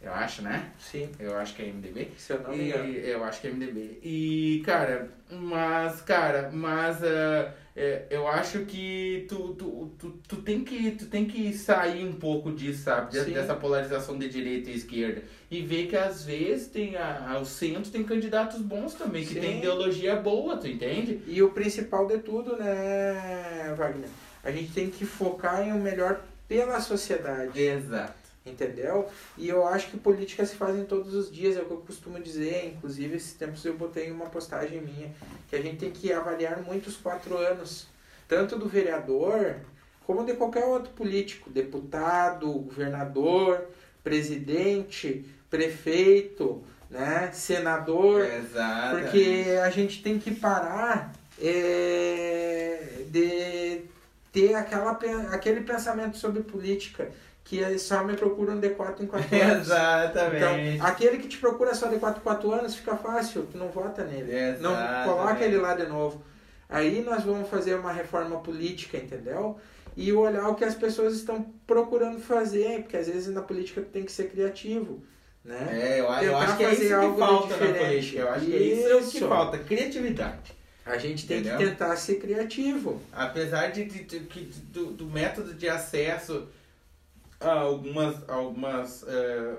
[SPEAKER 1] eu acho, né?
[SPEAKER 2] sim.
[SPEAKER 1] Eu acho que é MDB.
[SPEAKER 2] Se eu não me engano.
[SPEAKER 1] eu acho que é MDB. E, cara, mas, cara, mas é, eu acho que tu, tu, tu, tu, tem que, tu tem que sair um pouco disso, sabe? De-. Dessa polarização de direita e esquerda. E ver que às vezes tem a, a- o centro tem candidatos bons também, que
[SPEAKER 2] Sim.
[SPEAKER 1] tem ideologia boa, tu entende?
[SPEAKER 2] E o principal de tudo, né, Wagner? A gente tem que focar em o melhor pela sociedade.
[SPEAKER 1] Exato.
[SPEAKER 2] Entendeu? E eu acho que política se fazem todos os dias, é o que eu costumo dizer. Inclusive, esses tempos eu botei uma postagem minha, que a gente tem que avaliar muito os quatro anos, tanto do vereador, como de qualquer outro político, deputado, governador, presidente, prefeito, né, senador,
[SPEAKER 1] Exato.
[SPEAKER 2] porque a gente tem que parar é, de ter aquela, aquele pensamento sobre política que eles só me procuram de 4 em 4 anos.
[SPEAKER 1] Exatamente.
[SPEAKER 2] Então, aquele que te procura só de 4 em 4 anos fica fácil, tu não vota nele. Não
[SPEAKER 1] Exatamente.
[SPEAKER 2] coloca ele lá de novo. Aí nós vamos fazer uma reforma política, entendeu? E olhar o que as pessoas estão procurando fazer, porque às vezes na política tu tem que ser criativo, né?
[SPEAKER 1] É, eu, eu
[SPEAKER 2] Tentar
[SPEAKER 1] acho que é isso
[SPEAKER 2] algo
[SPEAKER 1] que falta na
[SPEAKER 2] diferente.
[SPEAKER 1] política. Eu acho que é isso, que
[SPEAKER 2] Isso.
[SPEAKER 1] falta, criatividade.
[SPEAKER 2] A gente tem
[SPEAKER 1] Entendeu?
[SPEAKER 2] que tentar ser criativo.
[SPEAKER 1] Apesar de, de- de- do, do método de acesso algumas, algumas eh,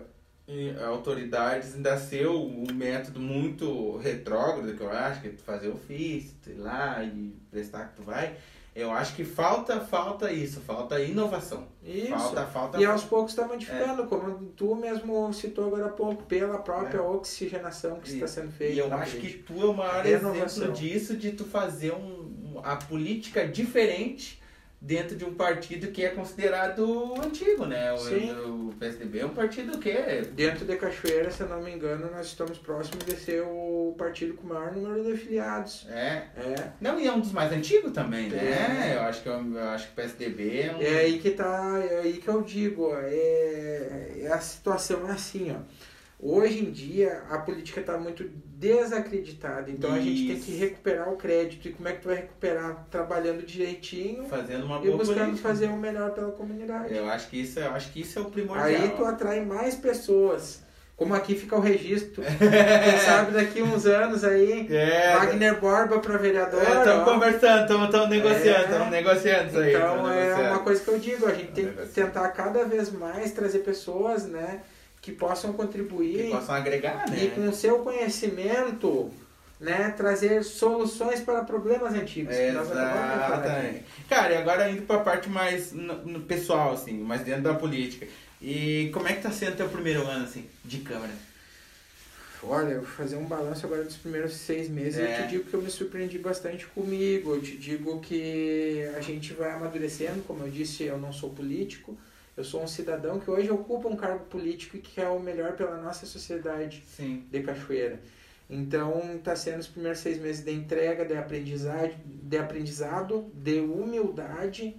[SPEAKER 1] autoridades ainda ser o- um método muito retrógrado, que eu acho, que é tu fazer ofício, tu ir lá e prestar que tu vai, eu acho que falta, falta isso, falta inovação.
[SPEAKER 2] Isso.
[SPEAKER 1] Falta, falta.
[SPEAKER 2] E aos poucos está modificando, como tu mesmo citou agora há pouco, pela própria
[SPEAKER 1] É.
[SPEAKER 2] oxigenação que
[SPEAKER 1] E-
[SPEAKER 2] está sendo feita.
[SPEAKER 1] E eu acho que tu é o maior exemplo disso, de tu fazer um, um- a política diferente dentro de um partido que é considerado antigo, né? O, o PSDB é um partido que é...
[SPEAKER 2] Dentro de Cachoeira, se eu não me engano, nós estamos próximos de ser o partido com o maior número de afiliados.
[SPEAKER 1] É.
[SPEAKER 2] É.
[SPEAKER 1] Não, e é um dos mais antigos também, né?
[SPEAKER 2] É.
[SPEAKER 1] Eu acho que, eu, eu acho que o PSDB é um...
[SPEAKER 2] É aí que tá, é aí que eu digo, é, é a situação é assim, ó. Hoje em dia a política está muito desacreditada, então a gente tem
[SPEAKER 1] Isso.
[SPEAKER 2] que recuperar o crédito. E como é que tu vai recuperar? Trabalhando direitinho
[SPEAKER 1] Fazendo uma
[SPEAKER 2] e
[SPEAKER 1] boa
[SPEAKER 2] buscando
[SPEAKER 1] política.
[SPEAKER 2] fazer o melhor pela comunidade.
[SPEAKER 1] Eu acho que isso, eu acho que isso é o primordial.
[SPEAKER 2] Aí tu atrai mais pessoas. Como aqui fica o registro. Quem sabe daqui uns anos aí,
[SPEAKER 1] É,
[SPEAKER 2] Wagner Borba para vereador.
[SPEAKER 1] Estamos
[SPEAKER 2] ó.
[SPEAKER 1] conversando, estamos negociando,
[SPEAKER 2] É.
[SPEAKER 1] estamos negociando isso aí.
[SPEAKER 2] Então é
[SPEAKER 1] negociando.
[SPEAKER 2] uma coisa que eu digo, a gente tem que
[SPEAKER 1] Negociando.
[SPEAKER 2] tentar cada vez mais trazer pessoas, né, que possam contribuir
[SPEAKER 1] Que possam agregar, né?
[SPEAKER 2] e com o seu conhecimento, né, trazer soluções para problemas antigos.
[SPEAKER 1] Exatamente. Cara, e agora indo pra parte mais no, no pessoal, assim, mais dentro da política. E como é que tá sendo teu primeiro ano, assim, de Câmara?
[SPEAKER 2] Olha, eu vou fazer um balanço agora dos primeiros seis meses e
[SPEAKER 1] É.
[SPEAKER 2] eu te digo que eu me surpreendi bastante comigo. Eu te digo que a gente vai amadurecendo, como eu disse, eu não sou político, eu sou um cidadão que hoje ocupa um cargo político e que quer o melhor pela nossa sociedade
[SPEAKER 1] Sim.
[SPEAKER 2] de Cachoeira. Então, está sendo os primeiros seis meses de entrega, de aprendizado, de aprendizado, de humildade,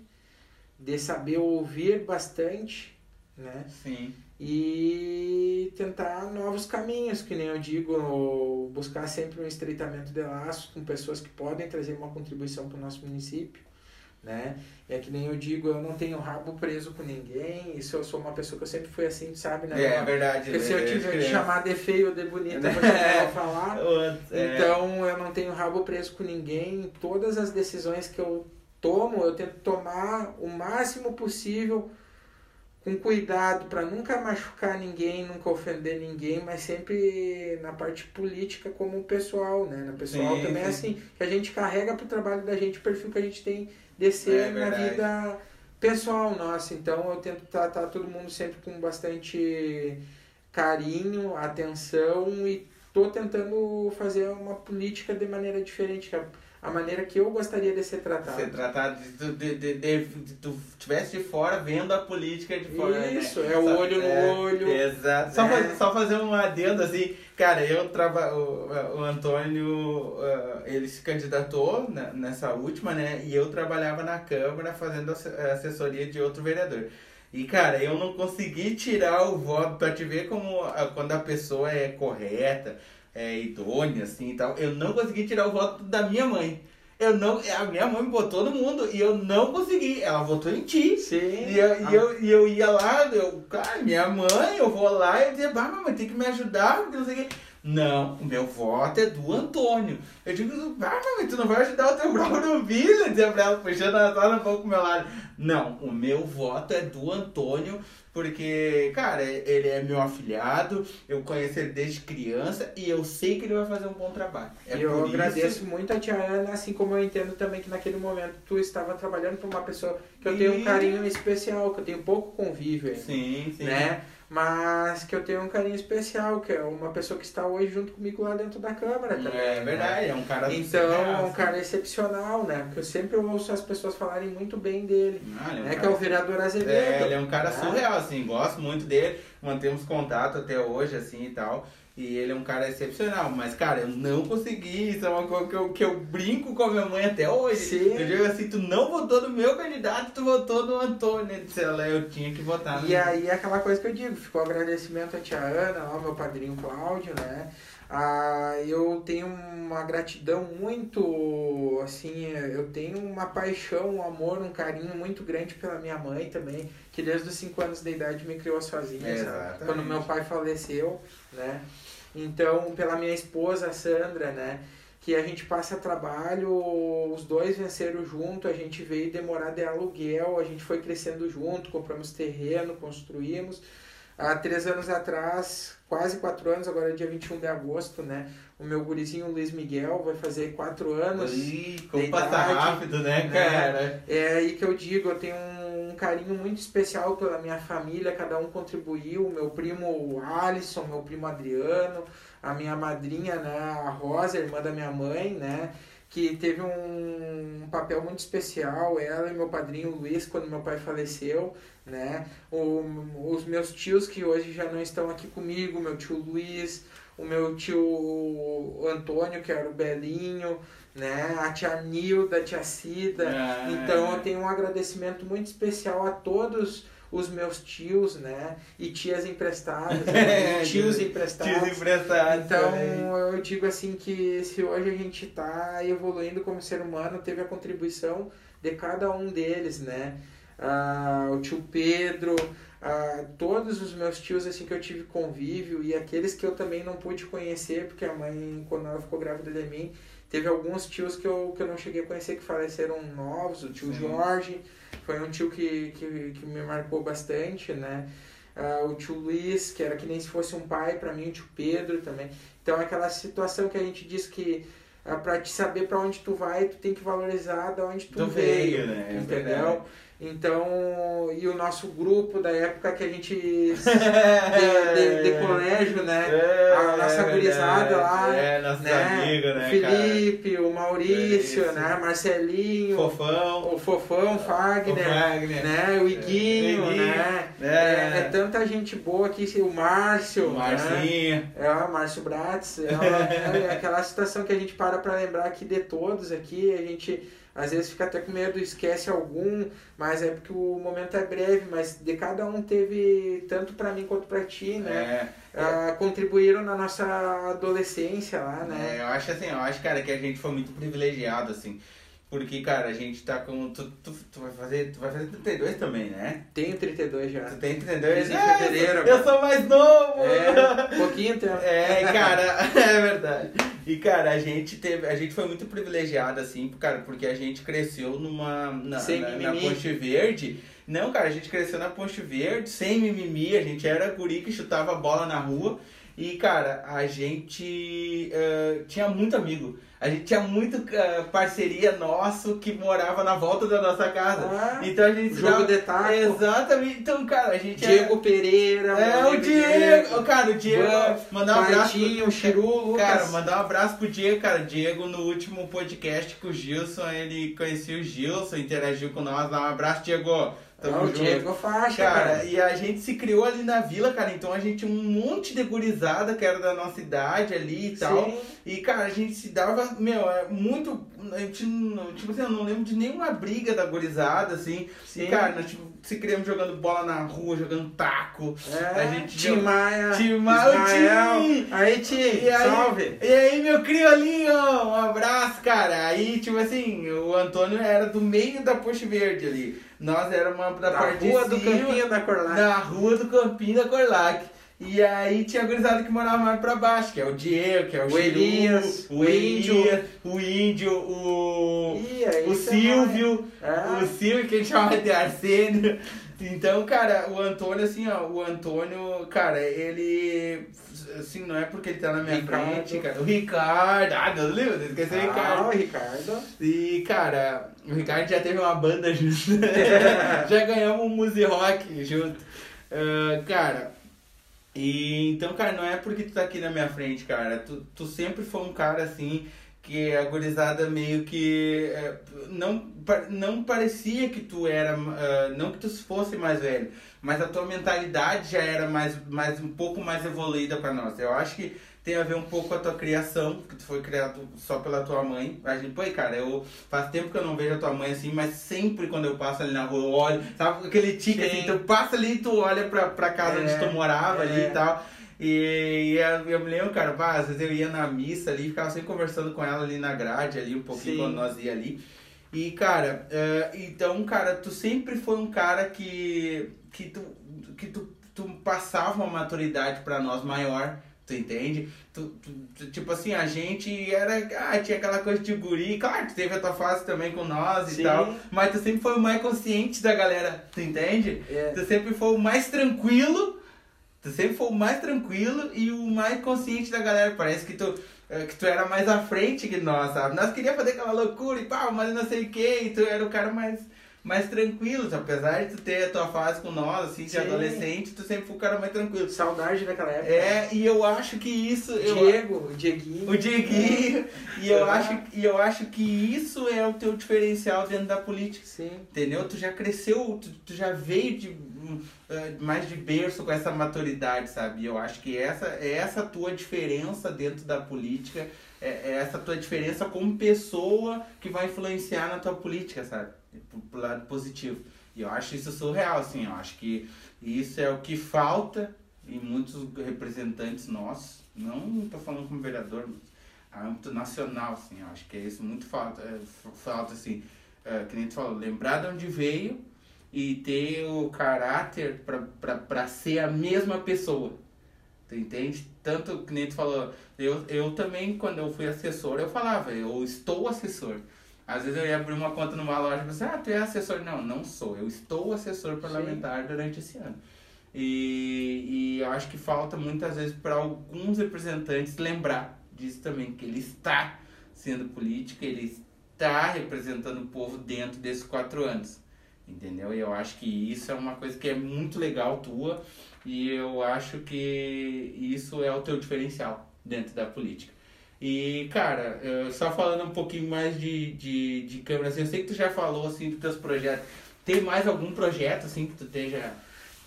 [SPEAKER 2] de saber ouvir bastante, né?
[SPEAKER 1] Sim.
[SPEAKER 2] e tentar novos caminhos, que nem eu digo, buscar sempre um estreitamento de laços com pessoas que podem trazer uma contribuição para o nosso município, né? É que nem eu digo, eu não tenho rabo preso com ninguém, isso eu sou uma pessoa que eu sempre fui assim, sabe, né?
[SPEAKER 1] É, é verdade.
[SPEAKER 2] Porque se eu
[SPEAKER 1] né?
[SPEAKER 2] tiver que
[SPEAKER 1] Criança.
[SPEAKER 2] chamar de feio ou de bonito, eu vou chamar falar.
[SPEAKER 1] É.
[SPEAKER 2] Então eu não tenho rabo preso com ninguém. Todas as decisões que eu tomo, eu tento tomar o máximo possível com cuidado para nunca machucar ninguém, nunca ofender ninguém, mas sempre na parte política como pessoal, né? Na pessoal
[SPEAKER 1] Sim,
[SPEAKER 2] também é
[SPEAKER 1] sim.
[SPEAKER 2] assim, que a gente carrega pro trabalho da gente o perfil que a gente tem de ser
[SPEAKER 1] É
[SPEAKER 2] na vida pessoal nossa. Então eu tento tratar todo mundo sempre com bastante carinho, atenção e tô tentando fazer uma política de maneira diferente, é a maneira que eu gostaria de ser tratado.
[SPEAKER 1] Ser tratado de, de, de, tu estivesse de fora vendo a política de fora.
[SPEAKER 2] Isso,
[SPEAKER 1] né?
[SPEAKER 2] é o olho no
[SPEAKER 1] é,
[SPEAKER 2] olho.
[SPEAKER 1] Exato. Só, fazer, só fazer um adendo assim, cara, eu traba, o, o Antônio, uh, ele se candidatou nessa última, né? E eu trabalhava na Câmara fazendo asse- assessoria de outro vereador. E, cara, eu não consegui tirar o voto pra te ver como ah, quando a pessoa é correta, é idônea, assim e tal. Eu não consegui tirar o voto da minha mãe. eu não. A minha mãe me botou no mundo e eu não consegui. Ela votou em ti.
[SPEAKER 2] Sim.
[SPEAKER 1] E eu, e eu, e eu ia lá, eu, cara, minha mãe, eu vou lá e dizia, bah, mamãe, tem que me ajudar, porque não sei o quê. Não, o meu voto é do Antônio. Eu digo, ah, mamãe, tu não vai ajudar o teu próprio filho? Dizia pra ela, puxando a sala um pouco pro meu lado. Não, o meu voto é do Antônio, porque, cara, ele é meu afilhado, eu conheço ele desde criança e eu sei que ele vai fazer um bom trabalho. É
[SPEAKER 2] eu agradeço
[SPEAKER 1] isso...
[SPEAKER 2] muito a tia Ana, assim como eu entendo também que naquele momento tu estava trabalhando com uma pessoa que eu tenho um carinho especial, que eu tenho pouco convívio ainda,
[SPEAKER 1] Sim, sim.
[SPEAKER 2] né? Mas que eu tenho um carinho especial, que é uma pessoa que está hoje junto comigo lá dentro da Câmara também.
[SPEAKER 1] É verdade, é um cara
[SPEAKER 2] Então, é um cara excepcional, né? Porque eu sempre ouço as pessoas falarem muito bem dele.
[SPEAKER 1] Ah, ele é um
[SPEAKER 2] Né? Que
[SPEAKER 1] cara-
[SPEAKER 2] é o vereador Azevedo.
[SPEAKER 1] É, ele é um cara
[SPEAKER 2] né?
[SPEAKER 1] surreal, assim, gosto muito dele, mantemos contato até hoje, assim, e tal. E ele é um cara excepcional, mas, cara, eu não consegui, isso é uma coisa que eu, que eu brinco com a minha mãe até hoje.
[SPEAKER 2] Sim.
[SPEAKER 1] Eu digo assim, tu não votou no meu candidato, tu votou no Antônio. Eu disse, ela, eu tinha que votar no
[SPEAKER 2] E aí é aquela coisa que eu digo, ficou agradecimento à tia Ana, ao meu padrinho Cláudio, né? Ah, eu tenho uma gratidão muito, assim, eu tenho uma paixão, um amor, um carinho muito grande pela minha mãe também, que desde os 5 anos de idade me criou sozinha, quando meu pai faleceu, né? Então, pela minha esposa, a Sandra, né? Que a gente passa trabalho, os dois venceram junto, a gente veio demorar de aluguel, a gente foi crescendo junto, compramos terreno, construímos. Há três anos atrás, quase quatro anos, agora é dia 21 de agosto, né? O meu gurizinho Luiz Miguel vai fazer quatro anos.
[SPEAKER 1] Ih, como passa
[SPEAKER 2] idade,
[SPEAKER 1] rápido, né,
[SPEAKER 2] né?
[SPEAKER 1] cara?
[SPEAKER 2] É aí que eu digo, eu tenho um carinho muito especial pela minha família, cada um contribuiu, meu primo Alisson, meu primo Adriano, a minha madrinha, né, a Rosa, irmã da minha mãe, né, que teve um papel muito especial, ela e meu padrinho Luiz, quando meu pai faleceu, né, o, os meus tios que hoje já não estão aqui comigo, meu tio Luiz, o meu tio Antônio, que era o Belinho, né, a tia Nilda, a tia Cida,
[SPEAKER 1] Ah,
[SPEAKER 2] então eu tenho um agradecimento muito especial a todos os meus tios, né? E tias emprestadas, né, e tios emprestados.
[SPEAKER 1] Tios emprestados.
[SPEAKER 2] Então
[SPEAKER 1] também.
[SPEAKER 2] eu digo assim que se hoje a gente está evoluindo como ser humano, teve a contribuição de cada um deles, né? Ah, o tio Pedro, ah, todos os meus tios assim que eu tive convívio e aqueles que eu também não pude conhecer, porque a mãe, quando ela ficou grávida de mim, teve alguns tios que eu, que eu não cheguei a conhecer que faleceram novos, o tio
[SPEAKER 1] Sim.
[SPEAKER 2] Jorge, foi um tio que, que, que me marcou bastante, né? Ah, o tio Luiz, que era que nem se fosse um pai para mim, o tio Pedro também. Então é aquela situação que a gente diz que ah, para te saber para onde tu vai, tu tem que valorizar de onde tu,
[SPEAKER 1] Tu
[SPEAKER 2] veio,
[SPEAKER 1] veio, né? É
[SPEAKER 2] entendeu?
[SPEAKER 1] verdade.
[SPEAKER 2] Então, e o nosso grupo da época que a gente de, de, de colégio, né?
[SPEAKER 1] É,
[SPEAKER 2] a nossa
[SPEAKER 1] é
[SPEAKER 2] gurizada
[SPEAKER 1] verdade.
[SPEAKER 2] lá,
[SPEAKER 1] É, nossos
[SPEAKER 2] né?
[SPEAKER 1] né,
[SPEAKER 2] Felipe, o Maurício,
[SPEAKER 1] Maurício.
[SPEAKER 2] né? Marcelinho,
[SPEAKER 1] cara? Fofão.
[SPEAKER 2] o Fofão,
[SPEAKER 1] o
[SPEAKER 2] Fagner, né? O Iguinho,
[SPEAKER 1] Iguinho,
[SPEAKER 2] né?
[SPEAKER 1] é.
[SPEAKER 2] É, é tanta gente boa aqui, o Márcio,
[SPEAKER 1] O
[SPEAKER 2] né?
[SPEAKER 1] Marcinho.
[SPEAKER 2] É, o Márcio Bratz, é, uma- é aquela situação que a gente para pra lembrar aqui de todos aqui, a gente às vezes fica até com medo, esquece algum, mas é porque o momento é breve, mas de cada um teve, tanto pra mim quanto pra ti, né?
[SPEAKER 1] É.
[SPEAKER 2] Ah, contribuíram na nossa adolescência lá, né?
[SPEAKER 1] É, eu acho assim, eu acho, cara, que a gente foi muito privilegiado, assim. Porque, cara, a gente tá com. Tu, tu, tu vai fazer. Tu vai fazer 32 também, né?
[SPEAKER 2] Tenho 32 já.
[SPEAKER 1] Tu tem 32?
[SPEAKER 2] Fiz em
[SPEAKER 1] É,
[SPEAKER 2] fevereiro
[SPEAKER 1] eu, sou, eu sou mais novo!
[SPEAKER 2] É, pouquinho tempo.
[SPEAKER 1] É, cara, é verdade. E, cara, a gente teve, a gente foi muito privilegiado, assim, cara, porque a gente cresceu numa, na,
[SPEAKER 2] Sem
[SPEAKER 1] na, na
[SPEAKER 2] mimimi.
[SPEAKER 1] Ponte Verde. Não, cara, a gente cresceu na Ponte Verde, sem mimimi, a gente era guri que chutava bola na rua. E, cara, a gente eh, tinha muito amigo. A gente tinha muito eh, parceria nosso que morava na volta da nossa casa.
[SPEAKER 2] Ah,
[SPEAKER 1] Então a gente
[SPEAKER 2] jogo
[SPEAKER 1] dava-
[SPEAKER 2] de taco.
[SPEAKER 1] Exatamente. Então, cara, a gente era-
[SPEAKER 2] Diego Pereira.
[SPEAKER 1] é, o
[SPEAKER 2] amigo
[SPEAKER 1] Diego, cara, o Diego, mandar um abraço pro
[SPEAKER 2] Chiru.
[SPEAKER 1] Cara, mandar um abraço pro Diego, cara. Diego, no último podcast com o Gilson, ele conhecia o Gilson, interagiu com nós. Dá um abraço, Diego. Tamo
[SPEAKER 2] Ah, o
[SPEAKER 1] junto.
[SPEAKER 2] Diego Faixa,
[SPEAKER 1] Cara,
[SPEAKER 2] cara.
[SPEAKER 1] e a gente se criou ali na vila, cara. Então a gente tinha um monte de gurizada que era da nossa idade ali e tal.
[SPEAKER 2] Sim.
[SPEAKER 1] E, cara, a gente se dava, meu, é muito. A gente, não- tipo assim, eu não lembro de nenhuma briga da gurizada, assim.
[SPEAKER 2] Sim.
[SPEAKER 1] E, cara, nós, tipo, se criamos jogando bola na rua, jogando taco.
[SPEAKER 2] É,
[SPEAKER 1] a gente
[SPEAKER 2] Tim
[SPEAKER 1] joga-
[SPEAKER 2] Maia.
[SPEAKER 1] Tim Maia. Tim!
[SPEAKER 2] Aí, Tim,
[SPEAKER 1] E aí,
[SPEAKER 2] salve.
[SPEAKER 1] e aí, meu criolinho, um abraço, cara. Aí, tipo assim, o Antônio era do meio da Poxa Verde ali. Nós éramos da
[SPEAKER 2] Na
[SPEAKER 1] parte
[SPEAKER 2] rua do Campinho da Corlac.
[SPEAKER 1] Na rua do Campinho da Corlac. E aí tinha gurizada que morava mais pra baixo, que é o Diego, que é o,
[SPEAKER 2] O
[SPEAKER 1] Chiru,
[SPEAKER 2] Elias,
[SPEAKER 1] o
[SPEAKER 2] o Índio.
[SPEAKER 1] O Índio, o, o Silvio.
[SPEAKER 2] É.
[SPEAKER 1] o Silvio que a gente chama de Arsênio. Então, cara, o Antônio, assim, ó, o Antônio, cara, ele, assim, não é porque ele tá na minha
[SPEAKER 2] Ricardo.
[SPEAKER 1] frente, cara. O Ricardo, ah, Deus livre, esqueci o
[SPEAKER 2] Ah,
[SPEAKER 1] Ricardo.
[SPEAKER 2] o Ricardo.
[SPEAKER 1] E, cara, o Ricardo já teve uma banda junto. já ganhamos um Music Rock junto. Ah, cara, e então, cara, não é porque tu tá aqui na minha frente, cara. Tu, tu sempre foi um cara assim que a gurizada meio que eh, não, não parecia que tu era, ah, não que tu fosse mais velho, mas a tua mentalidade já era mais, mais um pouco mais evoluída pra nós. Eu acho que tem a ver um pouco com a tua criação, que tu foi criado só pela tua mãe. A gente, pô, cara, eu faz tempo que eu não vejo a tua mãe assim, mas sempre quando eu passo ali na rua, eu olho, sabe aquele tique
[SPEAKER 2] Sim.
[SPEAKER 1] assim, tu passa ali e tu olha pra, pra casa
[SPEAKER 2] É,
[SPEAKER 1] onde tu morava ali
[SPEAKER 2] é.
[SPEAKER 1] e tal. E, e eu, eu me lembro, cara, pá, às vezes eu ia na missa ali, ficava sempre conversando com ela ali na grade, ali um pouquinho
[SPEAKER 2] Sim.
[SPEAKER 1] quando nós ia ali. E, cara, eh, então, cara, tu sempre foi um cara que, que, tu, que tu, tu passava uma maturidade pra nós maior, tu entende? Tu, tu- tipo assim, a gente era, ah, tinha aquela coisa de guri, claro, tu teve a tua fase também com nós
[SPEAKER 2] Sim.
[SPEAKER 1] e tal, mas tu sempre foi o mais consciente da galera, tu entende?
[SPEAKER 2] É.
[SPEAKER 1] Tu sempre foi o mais tranquilo, tu sempre foi o mais tranquilo e o mais consciente da galera. Parece que tu, eh, que tu era mais à frente que nós, sabe? Nós queríamos fazer aquela loucura e pau, mas não sei o que, e tu era o cara mais, mais tranquilo. Apesar de tu ter a tua fase com nós, assim, de
[SPEAKER 2] Sim.
[SPEAKER 1] adolescente, tu sempre foi o cara mais tranquilo.
[SPEAKER 2] Saudade daquela época.
[SPEAKER 1] É, e eu acho que isso. eu-
[SPEAKER 2] Diego, o Dieguinho.
[SPEAKER 1] o Dieguinho. E eu,
[SPEAKER 2] Ah.
[SPEAKER 1] acho, e eu acho que isso é o teu diferencial dentro da política.
[SPEAKER 2] Sim.
[SPEAKER 1] Entendeu? Tu já cresceu, tu, tu já veio de hum, eh, mais de berço com essa maturidade, sabe? E eu acho que essa é essa tua diferença dentro da política, é, é essa tua diferença como pessoa que vai influenciar na tua política, sabe? Pro, pro lado positivo. E eu acho isso surreal, assim, eu acho que isso é o que falta em muitos representantes nossos, não tô falando como vereador, mas a âmbito nacional, assim, eu acho que é isso muito falta, é, falta, assim, é, que nem tu falou, lembrar de onde veio e ter o caráter pra ser a mesma pessoa. Tu entende? Tanto que nem tu falou, eu, eu também, quando eu fui assessor, eu falava, eu estou assessor. Às vezes eu ia abrir uma conta numa loja e pensei, ah, tu é assessor. Não, não sou. Eu estou assessor parlamentar durante esse ano. E, e eu acho que falta muitas vezes para alguns representantes lembrar disso também, que ele está sendo político, ele está representando o povo dentro desses quatro anos. Entendeu? E eu acho que isso é uma coisa que é muito legal tua e eu acho que isso é o teu diferencial dentro da política. E, cara, só falando um pouquinho mais de, de, de câmera, assim, eu sei que tu já falou, assim, dos teus projetos. Tem mais algum projeto, assim, que tu esteja...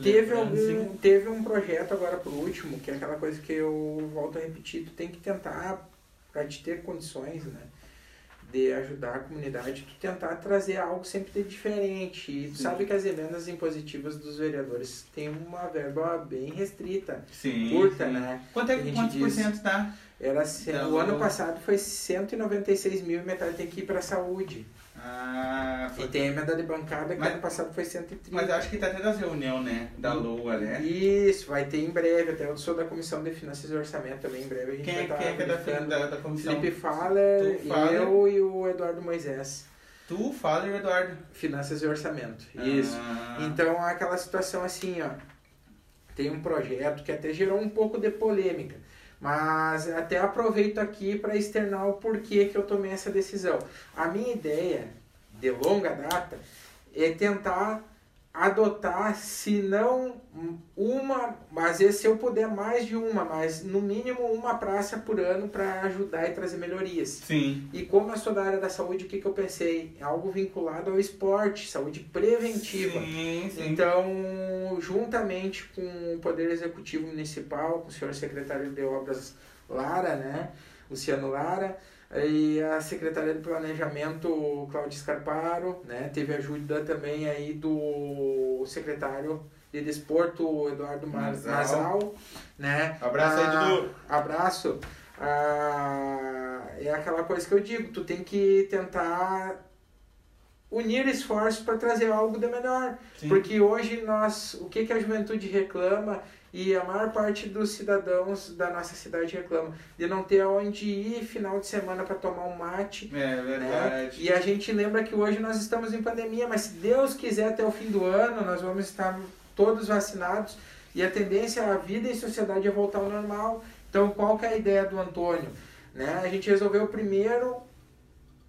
[SPEAKER 2] Teve,
[SPEAKER 1] lembrando, assim?
[SPEAKER 2] algum, teve um projeto agora pro último, que é aquela coisa que eu volto a repetir, tu tem que tentar, para te ter condições, né? De ajudar a comunidade, tu tentar trazer algo sempre de diferente. E tu
[SPEAKER 1] Sim.
[SPEAKER 2] sabe que as emendas impositivas dos vereadores têm uma verba bem restrita,
[SPEAKER 1] Sim,
[SPEAKER 2] curta,
[SPEAKER 1] sim.
[SPEAKER 2] né?
[SPEAKER 1] Quanto é que quantos por
[SPEAKER 2] diz.
[SPEAKER 1] cento tá?
[SPEAKER 2] Era, ce-
[SPEAKER 1] Não.
[SPEAKER 2] o ano passado foi 196 mil e metade tem que ir para saúde.
[SPEAKER 1] Ah,
[SPEAKER 2] E
[SPEAKER 1] foi...
[SPEAKER 2] tem a emenda de bancada que
[SPEAKER 1] Mas-
[SPEAKER 2] ano passado foi 130.
[SPEAKER 1] Mas acho que tá tendo as reunião, né? Da LOA, né?
[SPEAKER 2] Isso, vai ter em breve. Até eu sou da Comissão de Finanças e Orçamento também. Em breve a gente
[SPEAKER 1] Quem,
[SPEAKER 2] vai
[SPEAKER 1] é-
[SPEAKER 2] estar
[SPEAKER 1] quem é que é da, da, da comissão?
[SPEAKER 2] Felipe Faller,
[SPEAKER 1] Tu, Faller.
[SPEAKER 2] eu e o Eduardo Moisés.
[SPEAKER 1] Tu, fala, Eduardo.
[SPEAKER 2] Finanças e Orçamento. Isso.
[SPEAKER 1] Ah,
[SPEAKER 2] Então, aquela situação assim, ó. Tem um projeto que até gerou um pouco de polêmica. Mas até aproveito aqui para externar o porquê que eu tomei essa decisão. A minha ideia, de longa data, é tentar adotar, se não uma, às vezes se eu puder mais de uma, mas no mínimo uma praça por ano para ajudar e trazer melhorias.
[SPEAKER 1] Sim.
[SPEAKER 2] E como eu sou da área da saúde, o que, que eu pensei? Algo vinculado ao esporte, saúde preventiva.
[SPEAKER 1] Sim, sim.
[SPEAKER 2] Então, juntamente com o Poder Executivo Municipal, com o senhor secretário de Obras Lara, né? Luciano Lara, E a Secretaria de Planejamento, o Claudio Scarparo, né? Teve ajuda também aí do secretário de Desporto, Eduardo Mazal, Mazal né?
[SPEAKER 1] Abraço aí,
[SPEAKER 2] Ah,
[SPEAKER 1] Dudu.
[SPEAKER 2] Abraço. Ah, é aquela coisa que eu digo, tu tem que tentar unir esforços para trazer algo de melhor.
[SPEAKER 1] Sim.
[SPEAKER 2] Porque hoje nós, o que, que a juventude reclama e a maior parte dos cidadãos da nossa cidade reclama de não ter aonde ir final de semana para tomar um mate.
[SPEAKER 1] É
[SPEAKER 2] né?
[SPEAKER 1] verdade.
[SPEAKER 2] E a gente lembra que hoje nós estamos em pandemia, mas se Deus quiser até o fim do ano nós vamos estar todos vacinados e a tendência a vida e sociedade é voltar ao normal. Então qual que é a ideia do Antônio? Né? A gente resolveu primeiro,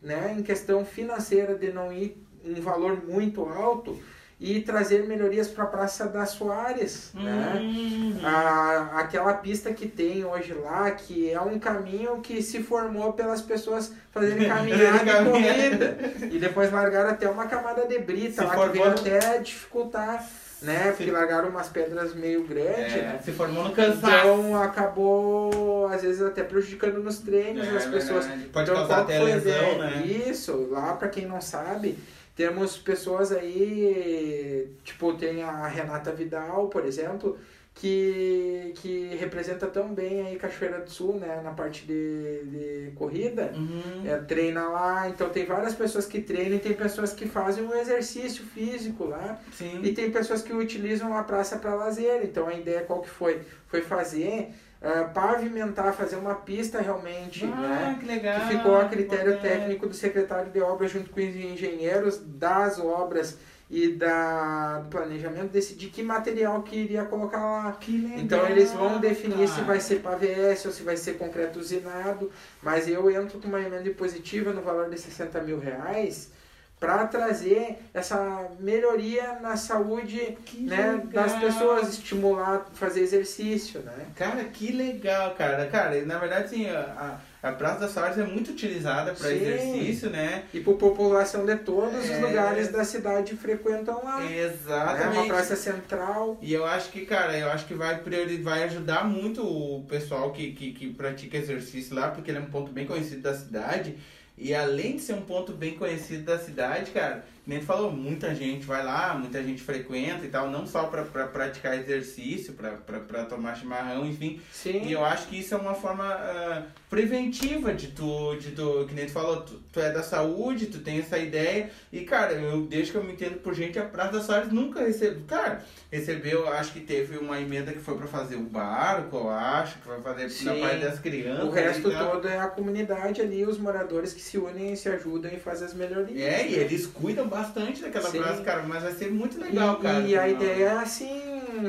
[SPEAKER 2] né, em questão financeira de não ir um valor muito alto e trazer melhorias para a Praça das Soares, né?
[SPEAKER 1] Hum.
[SPEAKER 2] A, aquela pista que tem hoje lá, que é um caminho que se formou pelas pessoas fazerem caminhada e corrida. E depois largaram até uma camada de brita
[SPEAKER 1] Se
[SPEAKER 2] lá que
[SPEAKER 1] formou
[SPEAKER 2] veio
[SPEAKER 1] no-
[SPEAKER 2] até dificultar, né? Porque largaram umas pedras meio grandes,
[SPEAKER 1] É,
[SPEAKER 2] né?
[SPEAKER 1] se formou no cansaço.
[SPEAKER 2] Então acabou, às vezes, até prejudicando nos treinos
[SPEAKER 1] É,
[SPEAKER 2] as pessoas.
[SPEAKER 1] verdade. Pode
[SPEAKER 2] Então,
[SPEAKER 1] causar até lesão, né?
[SPEAKER 2] Isso, lá pra quem não sabe, temos pessoas aí, tipo, tem a Renata Vidal, por exemplo, que, que representa tão bem aí Cachoeira do Sul, né, na parte de, de corrida.
[SPEAKER 1] Uhum.
[SPEAKER 2] É, treina lá, então tem várias pessoas que treinam e tem pessoas que fazem um exercício físico lá
[SPEAKER 1] Sim.
[SPEAKER 2] e tem pessoas que utilizam a praça para lazer. Então a ideia qual que foi? Foi fazer, ah, pavimentar, fazer uma pista realmente,
[SPEAKER 1] Ah,
[SPEAKER 2] né?
[SPEAKER 1] que legal.
[SPEAKER 2] Que ficou a critério técnico do secretário de obras junto com os engenheiros das obras e da, do planejamento decidir que material que iria colocar lá.
[SPEAKER 1] Que legal.
[SPEAKER 2] Então eles vão definir se vai ser PVS ou se vai ser concreto usinado, mas eu entro com uma emenda positiva no valor de 60 mil reais para trazer essa melhoria na saúde
[SPEAKER 1] Que
[SPEAKER 2] né, das pessoas, estimular fazer exercício, né?
[SPEAKER 1] Cara, que legal, cara. Cara, na verdade, assim, a, a Praça das Soares é muito utilizada para
[SPEAKER 2] Sim.
[SPEAKER 1] exercício, né?
[SPEAKER 2] E por população de todos
[SPEAKER 1] É.
[SPEAKER 2] os lugares da cidade frequentam lá. É
[SPEAKER 1] Exatamente.
[SPEAKER 2] uma praça central.
[SPEAKER 1] E eu acho que, cara, eu acho que vai, priori- vai ajudar muito o pessoal que, que, que pratica exercício lá, porque ele é um ponto bem conhecido da cidade. E além de ser um ponto bem conhecido da cidade, cara, nem falou, muita gente vai lá, muita gente frequenta e tal, não só pra, pra praticar exercício, pra tomar chimarrão, enfim.
[SPEAKER 2] Sim.
[SPEAKER 1] E eu acho que isso é uma forma ah, preventiva de tu, de tu, que nem tu falou, tu, tu é da saúde, tu tem essa ideia. E, cara, eu desde que eu me entendo por gente, a Praça das Soares nunca recebeu. Cara, recebeu, acho que teve uma emenda que foi pra fazer o barco, eu acho, que vai fazer na
[SPEAKER 2] Sim.
[SPEAKER 1] parte das crianças.
[SPEAKER 2] O resto todo é a comunidade ali, os moradores que se unem e se ajudam e fazem as melhorias.
[SPEAKER 1] É, e eles cuidam bastante daquela
[SPEAKER 2] Sim.
[SPEAKER 1] cara, mas vai ser muito legal,
[SPEAKER 2] e,
[SPEAKER 1] cara.
[SPEAKER 2] E a ideia é assim,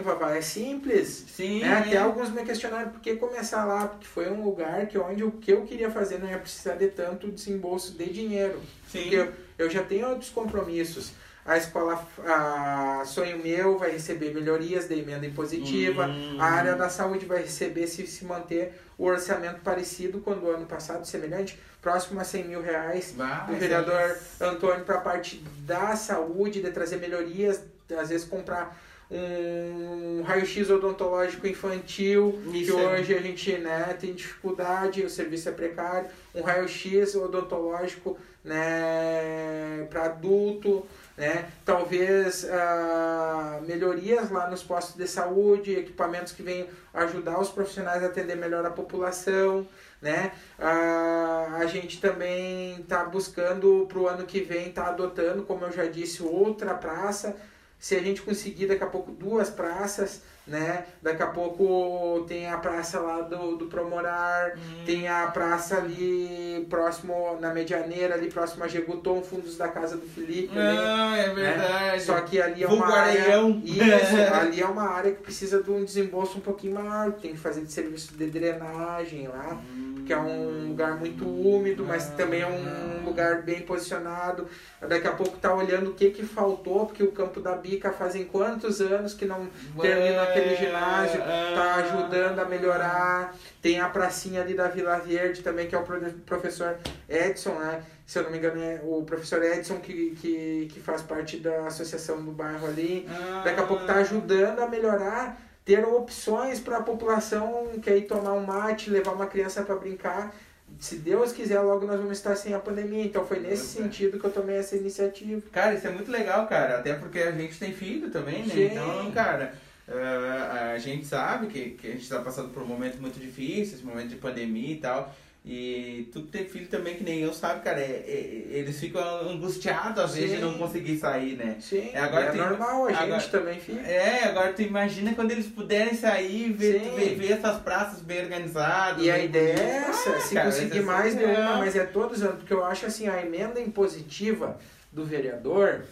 [SPEAKER 2] Vavá, é simples.
[SPEAKER 1] Sim,
[SPEAKER 2] né? Até alguns me questionaram por que começar lá, porque foi um lugar que onde o que eu queria fazer não ia precisar de tanto desembolso de dinheiro.
[SPEAKER 1] Sim.
[SPEAKER 2] Porque eu, eu já tenho outros compromissos. A escola a Sonho Meu vai receber melhorias de emenda impositiva.
[SPEAKER 1] Hum.
[SPEAKER 2] A área da saúde vai receber, se se manter o orçamento parecido quando o ano passado, semelhante, próximo a 100 mil reais.
[SPEAKER 1] Vai,
[SPEAKER 2] O vereador Antônio para a parte da saúde, de trazer melhorias, às vezes comprar um raio-x odontológico infantil,
[SPEAKER 1] Isso
[SPEAKER 2] que
[SPEAKER 1] é-
[SPEAKER 2] hoje a gente né, tem dificuldade, o serviço é precário, um raio-x odontológico né, para adulto, né? talvez ah, melhorias lá nos postos de saúde, equipamentos que venham ajudar os profissionais a atender melhor a população. Né? Ah, a gente também está buscando para o ano que vem, está adotando, como eu já disse, outra praça. Se a gente conseguir daqui a pouco duas praças, né? Daqui a pouco tem a praça lá do, do Promorar,
[SPEAKER 1] Hum.
[SPEAKER 2] tem a praça ali próximo, na Medianeira, ali próximo a Geguton, fundos da casa do Felipe. ali.
[SPEAKER 1] Ah, é verdade.
[SPEAKER 2] Só que ali é
[SPEAKER 1] Vulgo
[SPEAKER 2] uma área. Isso, ali é uma área que precisa de um desembolso um pouquinho maior. Tem que fazer de serviço de drenagem lá, que é um lugar muito úmido, mas também é um lugar bem posicionado. Daqui a pouco tá olhando o que que faltou, porque o campo da Bica fazem quantos anos que não termina aquele ginásio, tá ajudando a melhorar. Tem a pracinha ali da Vila Verde também, que é o pro- professor Edson, né? Se eu não me engano, é o professor Edson que, que, que faz parte da associação do bairro ali. Daqui a pouco tá ajudando a melhorar, ter opções para a população que aí tomar um mate, levar uma criança para brincar. se Deus quiser, logo nós vamos estar sem a pandemia. Então foi nesse
[SPEAKER 1] Pois é.
[SPEAKER 2] sentido que eu tomei essa iniciativa.
[SPEAKER 1] Cara, isso é muito legal, cara. Até porque a gente tem filho também, né?
[SPEAKER 2] Sim.
[SPEAKER 1] Então, cara, eh, a gente sabe que, que a gente tá passando por um momento muito difícil, esse momento de pandemia e tal. E tu que tem filho também, que nem eu, sabe, cara, é- é- eles ficam angustiados às vezes de não conseguir sair, né?
[SPEAKER 2] Sim,
[SPEAKER 1] É, agora
[SPEAKER 2] é
[SPEAKER 1] tem-
[SPEAKER 2] normal, a gente
[SPEAKER 1] agora-
[SPEAKER 2] também fica.
[SPEAKER 1] É, agora tu imagina quando eles puderem sair, ver, ver, ver essas praças bem organizadas.
[SPEAKER 2] E a ideia é essa,
[SPEAKER 1] Ah,
[SPEAKER 2] se
[SPEAKER 1] cara,
[SPEAKER 2] conseguir
[SPEAKER 1] é
[SPEAKER 2] mais de uma, mas é todos os anos, porque eu acho assim, a emenda impositiva do vereador,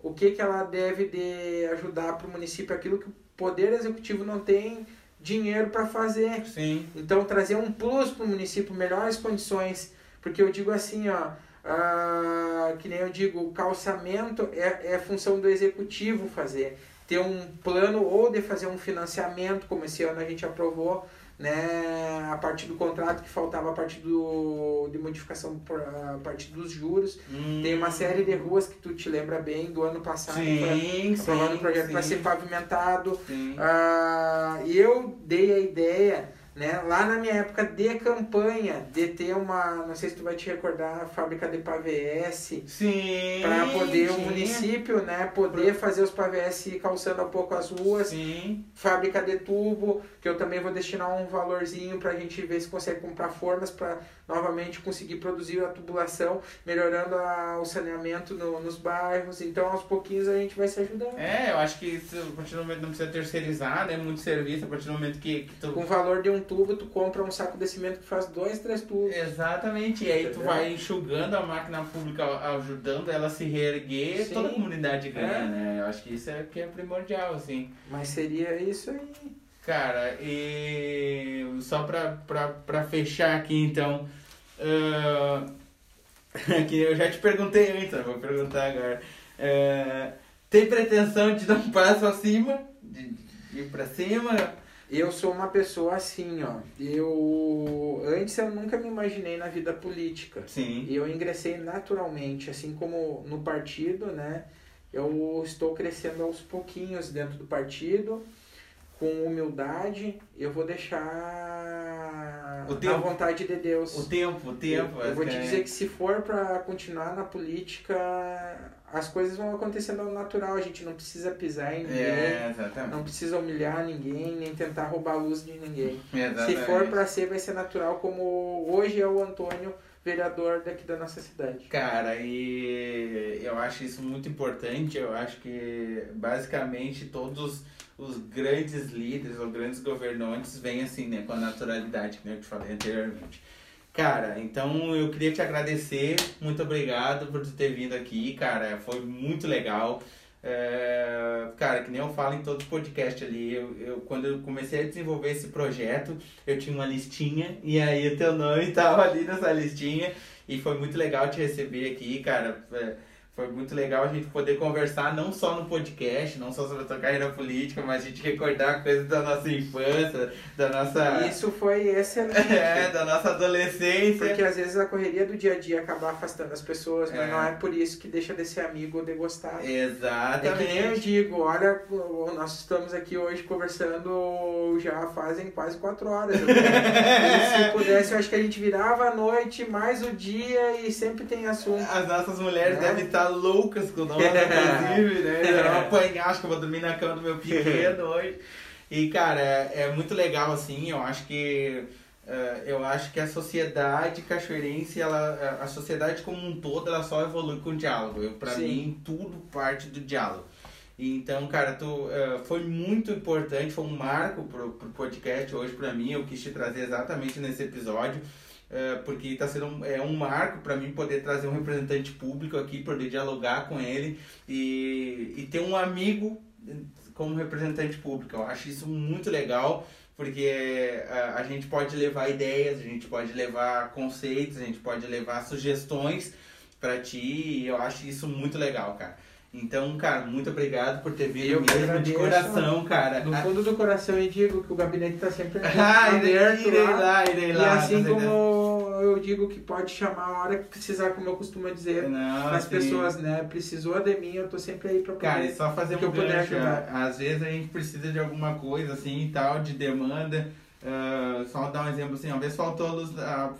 [SPEAKER 2] o que, que ela deve de ajudar para o município, aquilo que o Poder Executivo não tem dinheiro para fazer.
[SPEAKER 1] Sim,
[SPEAKER 2] Então, trazer um plus para o município, melhores condições, porque eu digo assim, ó, ah, que nem eu digo, o calçamento é, é função do executivo fazer. Ter um plano ou de fazer um financiamento, como esse ano a gente aprovou, né, a partir do contrato que faltava a partir do, de modificação por, a partir dos juros.
[SPEAKER 1] Hum.
[SPEAKER 2] Tem uma série de ruas que tu te lembra bem do ano passado,
[SPEAKER 1] Sim,
[SPEAKER 2] aprovado
[SPEAKER 1] sim,
[SPEAKER 2] um projeto para ser pavimentado.
[SPEAKER 1] Sim.
[SPEAKER 2] Ah, e eu dei a ideia, né, lá na minha época de campanha, de ter uma, não sei se tu vai te recordar, a fábrica de pavés,
[SPEAKER 1] Sim.
[SPEAKER 2] para poder o
[SPEAKER 1] tinha.
[SPEAKER 2] município, né, poder fazer os pavés calçando um pouco as ruas,
[SPEAKER 1] Sim.
[SPEAKER 2] fábrica de tubo, que eu também vou destinar um valorzinho para a gente ver se consegue comprar formas para novamente conseguir produzir a tubulação, melhorando a- o saneamento no- nos bairros. Então, aos pouquinhos a gente vai se ajudando.
[SPEAKER 1] É, eu acho que isso, a partir do momento não precisa terceirizar, né? Muito serviço, a partir do momento que, que tu.
[SPEAKER 2] Com o valor de um tubo, tu compra um saco de cimento que faz dois, três tubos.
[SPEAKER 1] Exatamente, e aí tu
[SPEAKER 2] Entendeu?
[SPEAKER 1] vai enxugando a máquina pública, ajudando ela a se reerguer,
[SPEAKER 2] Sim.
[SPEAKER 1] toda a comunidade ganha,
[SPEAKER 2] É.
[SPEAKER 1] né? Eu acho que isso é que é primordial, assim.
[SPEAKER 2] Mas seria isso aí.
[SPEAKER 1] Cara, e só pra, pra, pra fechar aqui então. ah, que eu já te perguntei antes, eu vou perguntar agora. Ah, tem pretensão de dar um passo acima? De, de ir pra cima?
[SPEAKER 2] Eu sou uma pessoa assim, ó. Eu antes eu nunca me imaginei na vida política.
[SPEAKER 1] Sim.
[SPEAKER 2] E eu ingressei naturalmente, assim como no partido, né? Eu estou crescendo aos pouquinhos dentro do partido, com humildade. Eu vou deixar
[SPEAKER 1] O tempo.
[SPEAKER 2] vontade de Deus.
[SPEAKER 1] O tempo, o tempo.
[SPEAKER 2] Eu, eu vou te dizer que se for para continuar na política, as coisas vão acontecendo ao natural. A gente não precisa pisar em ninguém,
[SPEAKER 1] É,
[SPEAKER 2] não precisa humilhar ninguém, nem tentar roubar a luz de ninguém.
[SPEAKER 1] Exatamente.
[SPEAKER 2] Se for para ser, vai ser natural, como hoje é o Antônio, vereador daqui da nossa cidade.
[SPEAKER 1] Cara, e eu acho isso muito importante. Eu acho que basicamente todos os grandes líderes ou grandes governantes vêm assim, né, com a naturalidade que eu te falei anteriormente. Cara, então eu queria te agradecer, muito obrigado por ter vindo aqui, cara, foi muito legal. É, cara, que nem eu falo em todos os podcasts ali, eu, eu, quando eu comecei a desenvolver esse projeto, eu tinha uma listinha e aí o teu nome tava ali nessa listinha e foi muito legal te receber aqui, cara. É, Foi muito legal a gente poder conversar não só no podcast, não só sobre a tua carreira política, mas a gente recordar coisas da nossa infância, da nossa.
[SPEAKER 2] Isso foi excelente.
[SPEAKER 1] É, da nossa adolescência.
[SPEAKER 2] Porque às vezes a correria do dia a dia acaba afastando as pessoas, mas
[SPEAKER 1] É.
[SPEAKER 2] não é por isso que deixa de ser amigo ou de gostar. É
[SPEAKER 1] Exatamente.
[SPEAKER 2] que nem eu digo, olha, nós estamos aqui hoje conversando já fazem quase quatro horas. se pudesse, eu acho que a gente virava a noite, mais o dia e sempre tem assunto.
[SPEAKER 1] As nossas mulheres
[SPEAKER 2] É.
[SPEAKER 1] devem estar loucas com nós, inclusive, né? Vou apanhar, acho que eu vou dormir na cama do meu pequeno hoje. E, cara, é, é muito legal, assim, eu acho que. eh, eu acho que a sociedade cachoeirense, ela, a sociedade como um todo, ela só evolui com o diálogo. Eu, pra
[SPEAKER 2] Sim.
[SPEAKER 1] mim, tudo parte do diálogo. Então, cara, tu, eh, foi muito importante, foi um marco pro, pro podcast hoje pra mim. Eu quis te trazer exatamente nesse episódio. É, porque está sendo um, é um marco para mim poder trazer um representante público aqui, poder dialogar com ele e, e ter um amigo como representante público. Eu acho isso muito legal, porque a, a gente pode levar ideias, a gente pode levar conceitos, a gente pode levar sugestões para ti e eu acho isso muito legal, cara. Então, cara, muito obrigado por ter vindo
[SPEAKER 2] Eu
[SPEAKER 1] mesmo de coração, cara.
[SPEAKER 2] No fundo do coração eu digo que o gabinete está sempre
[SPEAKER 1] Ah, irei,
[SPEAKER 2] aberto
[SPEAKER 1] irei
[SPEAKER 2] lá.
[SPEAKER 1] lá, irei
[SPEAKER 2] E
[SPEAKER 1] lá.
[SPEAKER 2] assim
[SPEAKER 1] com certeza.
[SPEAKER 2] como eu digo que pode chamar a hora que precisar, como eu costumo dizer,
[SPEAKER 1] Não,
[SPEAKER 2] as
[SPEAKER 1] sim.
[SPEAKER 2] pessoas, né? Precisou de mim, eu tô sempre aí pra poder.
[SPEAKER 1] Cara, e só fazer
[SPEAKER 2] que
[SPEAKER 1] um
[SPEAKER 2] eu puder ajudar.
[SPEAKER 1] Às vezes a gente precisa de alguma coisa assim e tal, de demanda. Uh, só dar um exemplo assim, uma vez faltou a luz,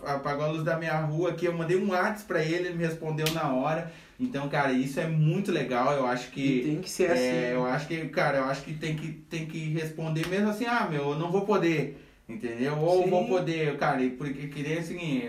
[SPEAKER 1] apagou a luz da minha rua aqui, eu mandei um WhatsApp pra ele, ele me respondeu na hora. Então, cara, isso é muito legal, eu acho
[SPEAKER 2] E
[SPEAKER 1] que.
[SPEAKER 2] tem que ser
[SPEAKER 1] é,
[SPEAKER 2] assim.
[SPEAKER 1] eu acho que, cara, eu acho que tem que, tem que responder mesmo assim, ah, meu, eu não vou poder, entendeu? Ou
[SPEAKER 2] Sim.
[SPEAKER 1] vou poder, cara, e porque queria assim,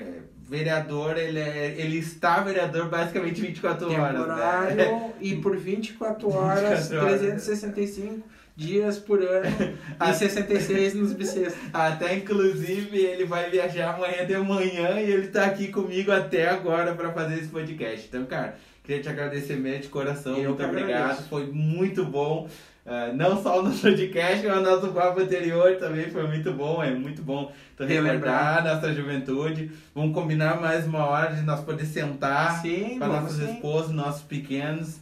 [SPEAKER 1] vereador, ele, é, ele está vereador basicamente 24 horas.
[SPEAKER 2] temporário
[SPEAKER 1] Né?
[SPEAKER 2] e por 24 horas,
[SPEAKER 1] 24 horas.
[SPEAKER 2] 365 dias por ano e 66 nos bissextos.
[SPEAKER 1] Até inclusive ele vai viajar amanhã de manhã e ele tá aqui comigo até agora para fazer esse podcast. Então, cara, queria te agradecer mesmo de coração,
[SPEAKER 2] Eu
[SPEAKER 1] muito obrigado. Foi muito bom. Ah, não só no podcast, mas o nosso papo anterior também foi muito bom. É muito bom então, relembrar nossa juventude. Vamos combinar mais uma hora de nós poder sentar
[SPEAKER 2] Sim,
[SPEAKER 1] com
[SPEAKER 2] sim.
[SPEAKER 1] esposos, nossos pequenos,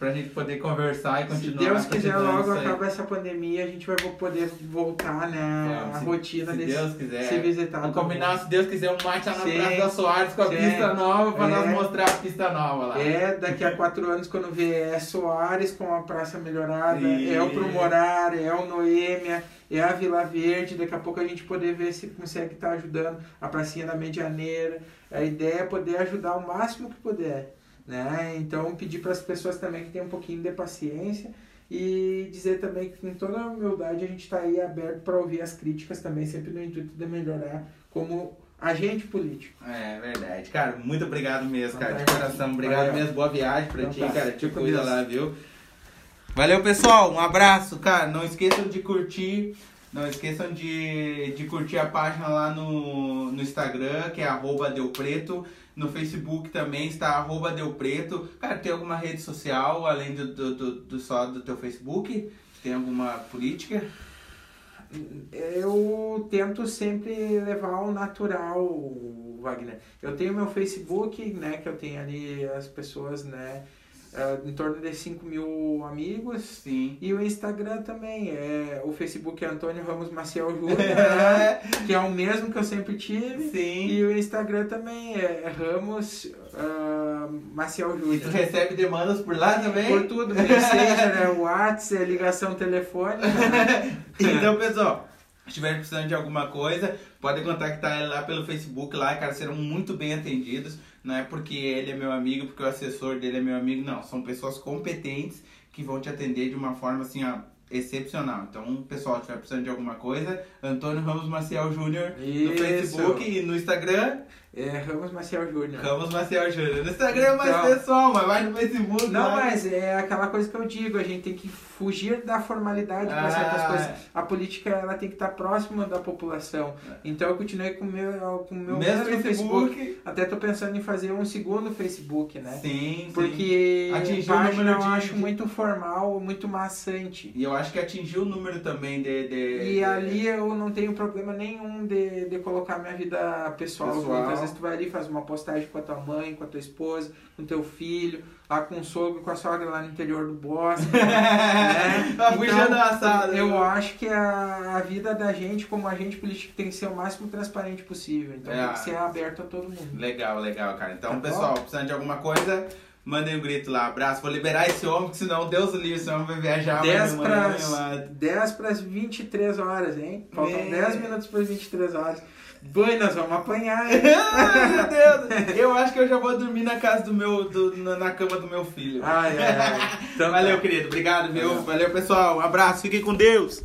[SPEAKER 1] pra gente poder conversar e
[SPEAKER 2] Se
[SPEAKER 1] continuar.
[SPEAKER 2] Deus quiser logo acabar essa pandemia, a gente vai poder voltar, né,
[SPEAKER 1] Vamos,
[SPEAKER 2] a
[SPEAKER 1] se-
[SPEAKER 2] rotina
[SPEAKER 1] se
[SPEAKER 2] desse
[SPEAKER 1] Deus quiser.
[SPEAKER 2] se visitar.
[SPEAKER 1] Vamos combinar, se Deus quiser, um mate lá na
[SPEAKER 2] Sim.
[SPEAKER 1] Praça da Soares com a
[SPEAKER 2] Sim.
[SPEAKER 1] pista nova pra
[SPEAKER 2] É.
[SPEAKER 1] nós mostrar a pista nova lá.
[SPEAKER 2] É, daqui a quatro anos, quando vier Soares com a praça melhorada,
[SPEAKER 1] E-
[SPEAKER 2] é o Promorar, é o Noêmia, é a Vila Verde, daqui a pouco a gente poder ver se consegue estar ajudando a pracinha da Medianeira. A ideia é poder ajudar o máximo que puder, né? Então pedir para as pessoas também que tenham um pouquinho de paciência e dizer também que com toda a humildade a gente está aí aberto para ouvir as críticas também, sempre no intuito de melhorar como agente político.
[SPEAKER 1] É verdade. Cara, muito obrigado mesmo, cara, de coração. Obrigado
[SPEAKER 2] Valeu.
[SPEAKER 1] mesmo. Boa viagem pra
[SPEAKER 2] Então
[SPEAKER 1] ti,
[SPEAKER 2] tá.
[SPEAKER 1] cara. Te cuida
[SPEAKER 2] Deus.
[SPEAKER 1] lá, viu? Valeu, pessoal. Um abraço, cara. Não esqueçam de curtir. Não esqueçam de, de curtir a página lá no, no Instagram, que é arroba Deu Preto. No Facebook também está arroba Deu Preto. Cara, tem alguma rede social além do, do, do, do só do teu Facebook? Tem alguma política?
[SPEAKER 2] Eu tento sempre levar ao natural, Wagner. Eu tenho meu Facebook, né, que eu tenho ali as pessoas, né, eh, em torno de 5 mil amigos.
[SPEAKER 1] Sim.
[SPEAKER 2] E o Instagram também, é, o Facebook é Antônio Ramos Maciel Júnior, né, que é o mesmo que eu sempre tive.
[SPEAKER 1] Sim.
[SPEAKER 2] E o Instagram também é Ramos ah, Maciel
[SPEAKER 1] E tu
[SPEAKER 2] Júnior.
[SPEAKER 1] recebe demandas por lá também?
[SPEAKER 2] Por tudo, Messenger, né, WhatsApp, ligação telefônica.
[SPEAKER 1] Então, pessoal, se estiver precisando de alguma coisa, pode contactar lá pelo Facebook, lá, cara, serão muito bem atendidos. Não é porque ele é meu amigo, porque o assessor dele é meu amigo, não. São pessoas competentes que vão te atender de uma forma assim, ó, excepcional. Então, pessoal, se estiver precisando de alguma coisa, Antônio Ramos Maciel Júnior no. Facebook e no Instagram,
[SPEAKER 2] É Ramos Maciel Júnior.
[SPEAKER 1] Ramos Maciel Júnior. No Instagram é mais
[SPEAKER 2] Então-
[SPEAKER 1] pessoal, mas vai no Facebook.
[SPEAKER 2] Não, mas é aquela coisa que eu digo, a gente tem que fugir da formalidade para
[SPEAKER 1] Ah.
[SPEAKER 2] certas coisas. A política ela tem que estar próxima da população. Então eu continuei com o meu, com meu
[SPEAKER 1] Mesmo
[SPEAKER 2] mesmo
[SPEAKER 1] Facebook.
[SPEAKER 2] Facebook. Até tô pensando em fazer um segundo Facebook, né?
[SPEAKER 1] Sim, sim.
[SPEAKER 2] Porque
[SPEAKER 1] o
[SPEAKER 2] página
[SPEAKER 1] número
[SPEAKER 2] eu
[SPEAKER 1] de-
[SPEAKER 2] acho muito formal, muito maçante.
[SPEAKER 1] E eu acho que atingiu o número também de. de-
[SPEAKER 2] E
[SPEAKER 1] de-
[SPEAKER 2] ali eu não tenho problema nenhum de, de colocar minha vida pessoal.
[SPEAKER 1] Pessoal.
[SPEAKER 2] Muitas vezes tu vai ali faz uma postagem com a tua mãe, com a tua esposa, com o teu filho, lá com o sogro, com a sogra lá no interior do bosque. né?
[SPEAKER 1] Tá assada.
[SPEAKER 2] Eu acho que a, a vida da gente, como agente político, tem que ser o máximo transparente possível. Então
[SPEAKER 1] É.
[SPEAKER 2] tem que ser aberto a todo mundo.
[SPEAKER 1] Legal, legal, cara. Então,
[SPEAKER 2] Tá bom?
[SPEAKER 1] pessoal, precisando de alguma coisa, mandem um grito lá. Abraço. Vou liberar esse homem, porque senão Deus livre, esse homem vai viajar
[SPEAKER 2] 10
[SPEAKER 1] amanhã,
[SPEAKER 2] para
[SPEAKER 1] meu lado.
[SPEAKER 2] 10 para as 23 horas, hein? Faltam
[SPEAKER 1] Meu.
[SPEAKER 2] 10 minutos para as 23 horas. Boi, nós vamos apanhar,
[SPEAKER 1] meu Deus. Eu acho que eu já vou dormir na casa do meu, do- na, na cama do meu filho.
[SPEAKER 2] Ai, ai, ai. Então,
[SPEAKER 1] Valeu, querido. Obrigado, viu? Valeu, pessoal. Um abraço. Fiquem com Deus.